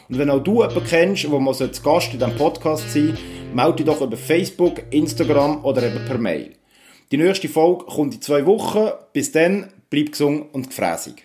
Und wenn auch du jemanden kennst, wo man zu Gast in diesem Podcast sein melde dich doch über Facebook, Instagram oder eben per Mail. Die nächste Folge kommt in zwei Wochen. Bis dann, bleib gesund und gefräßig.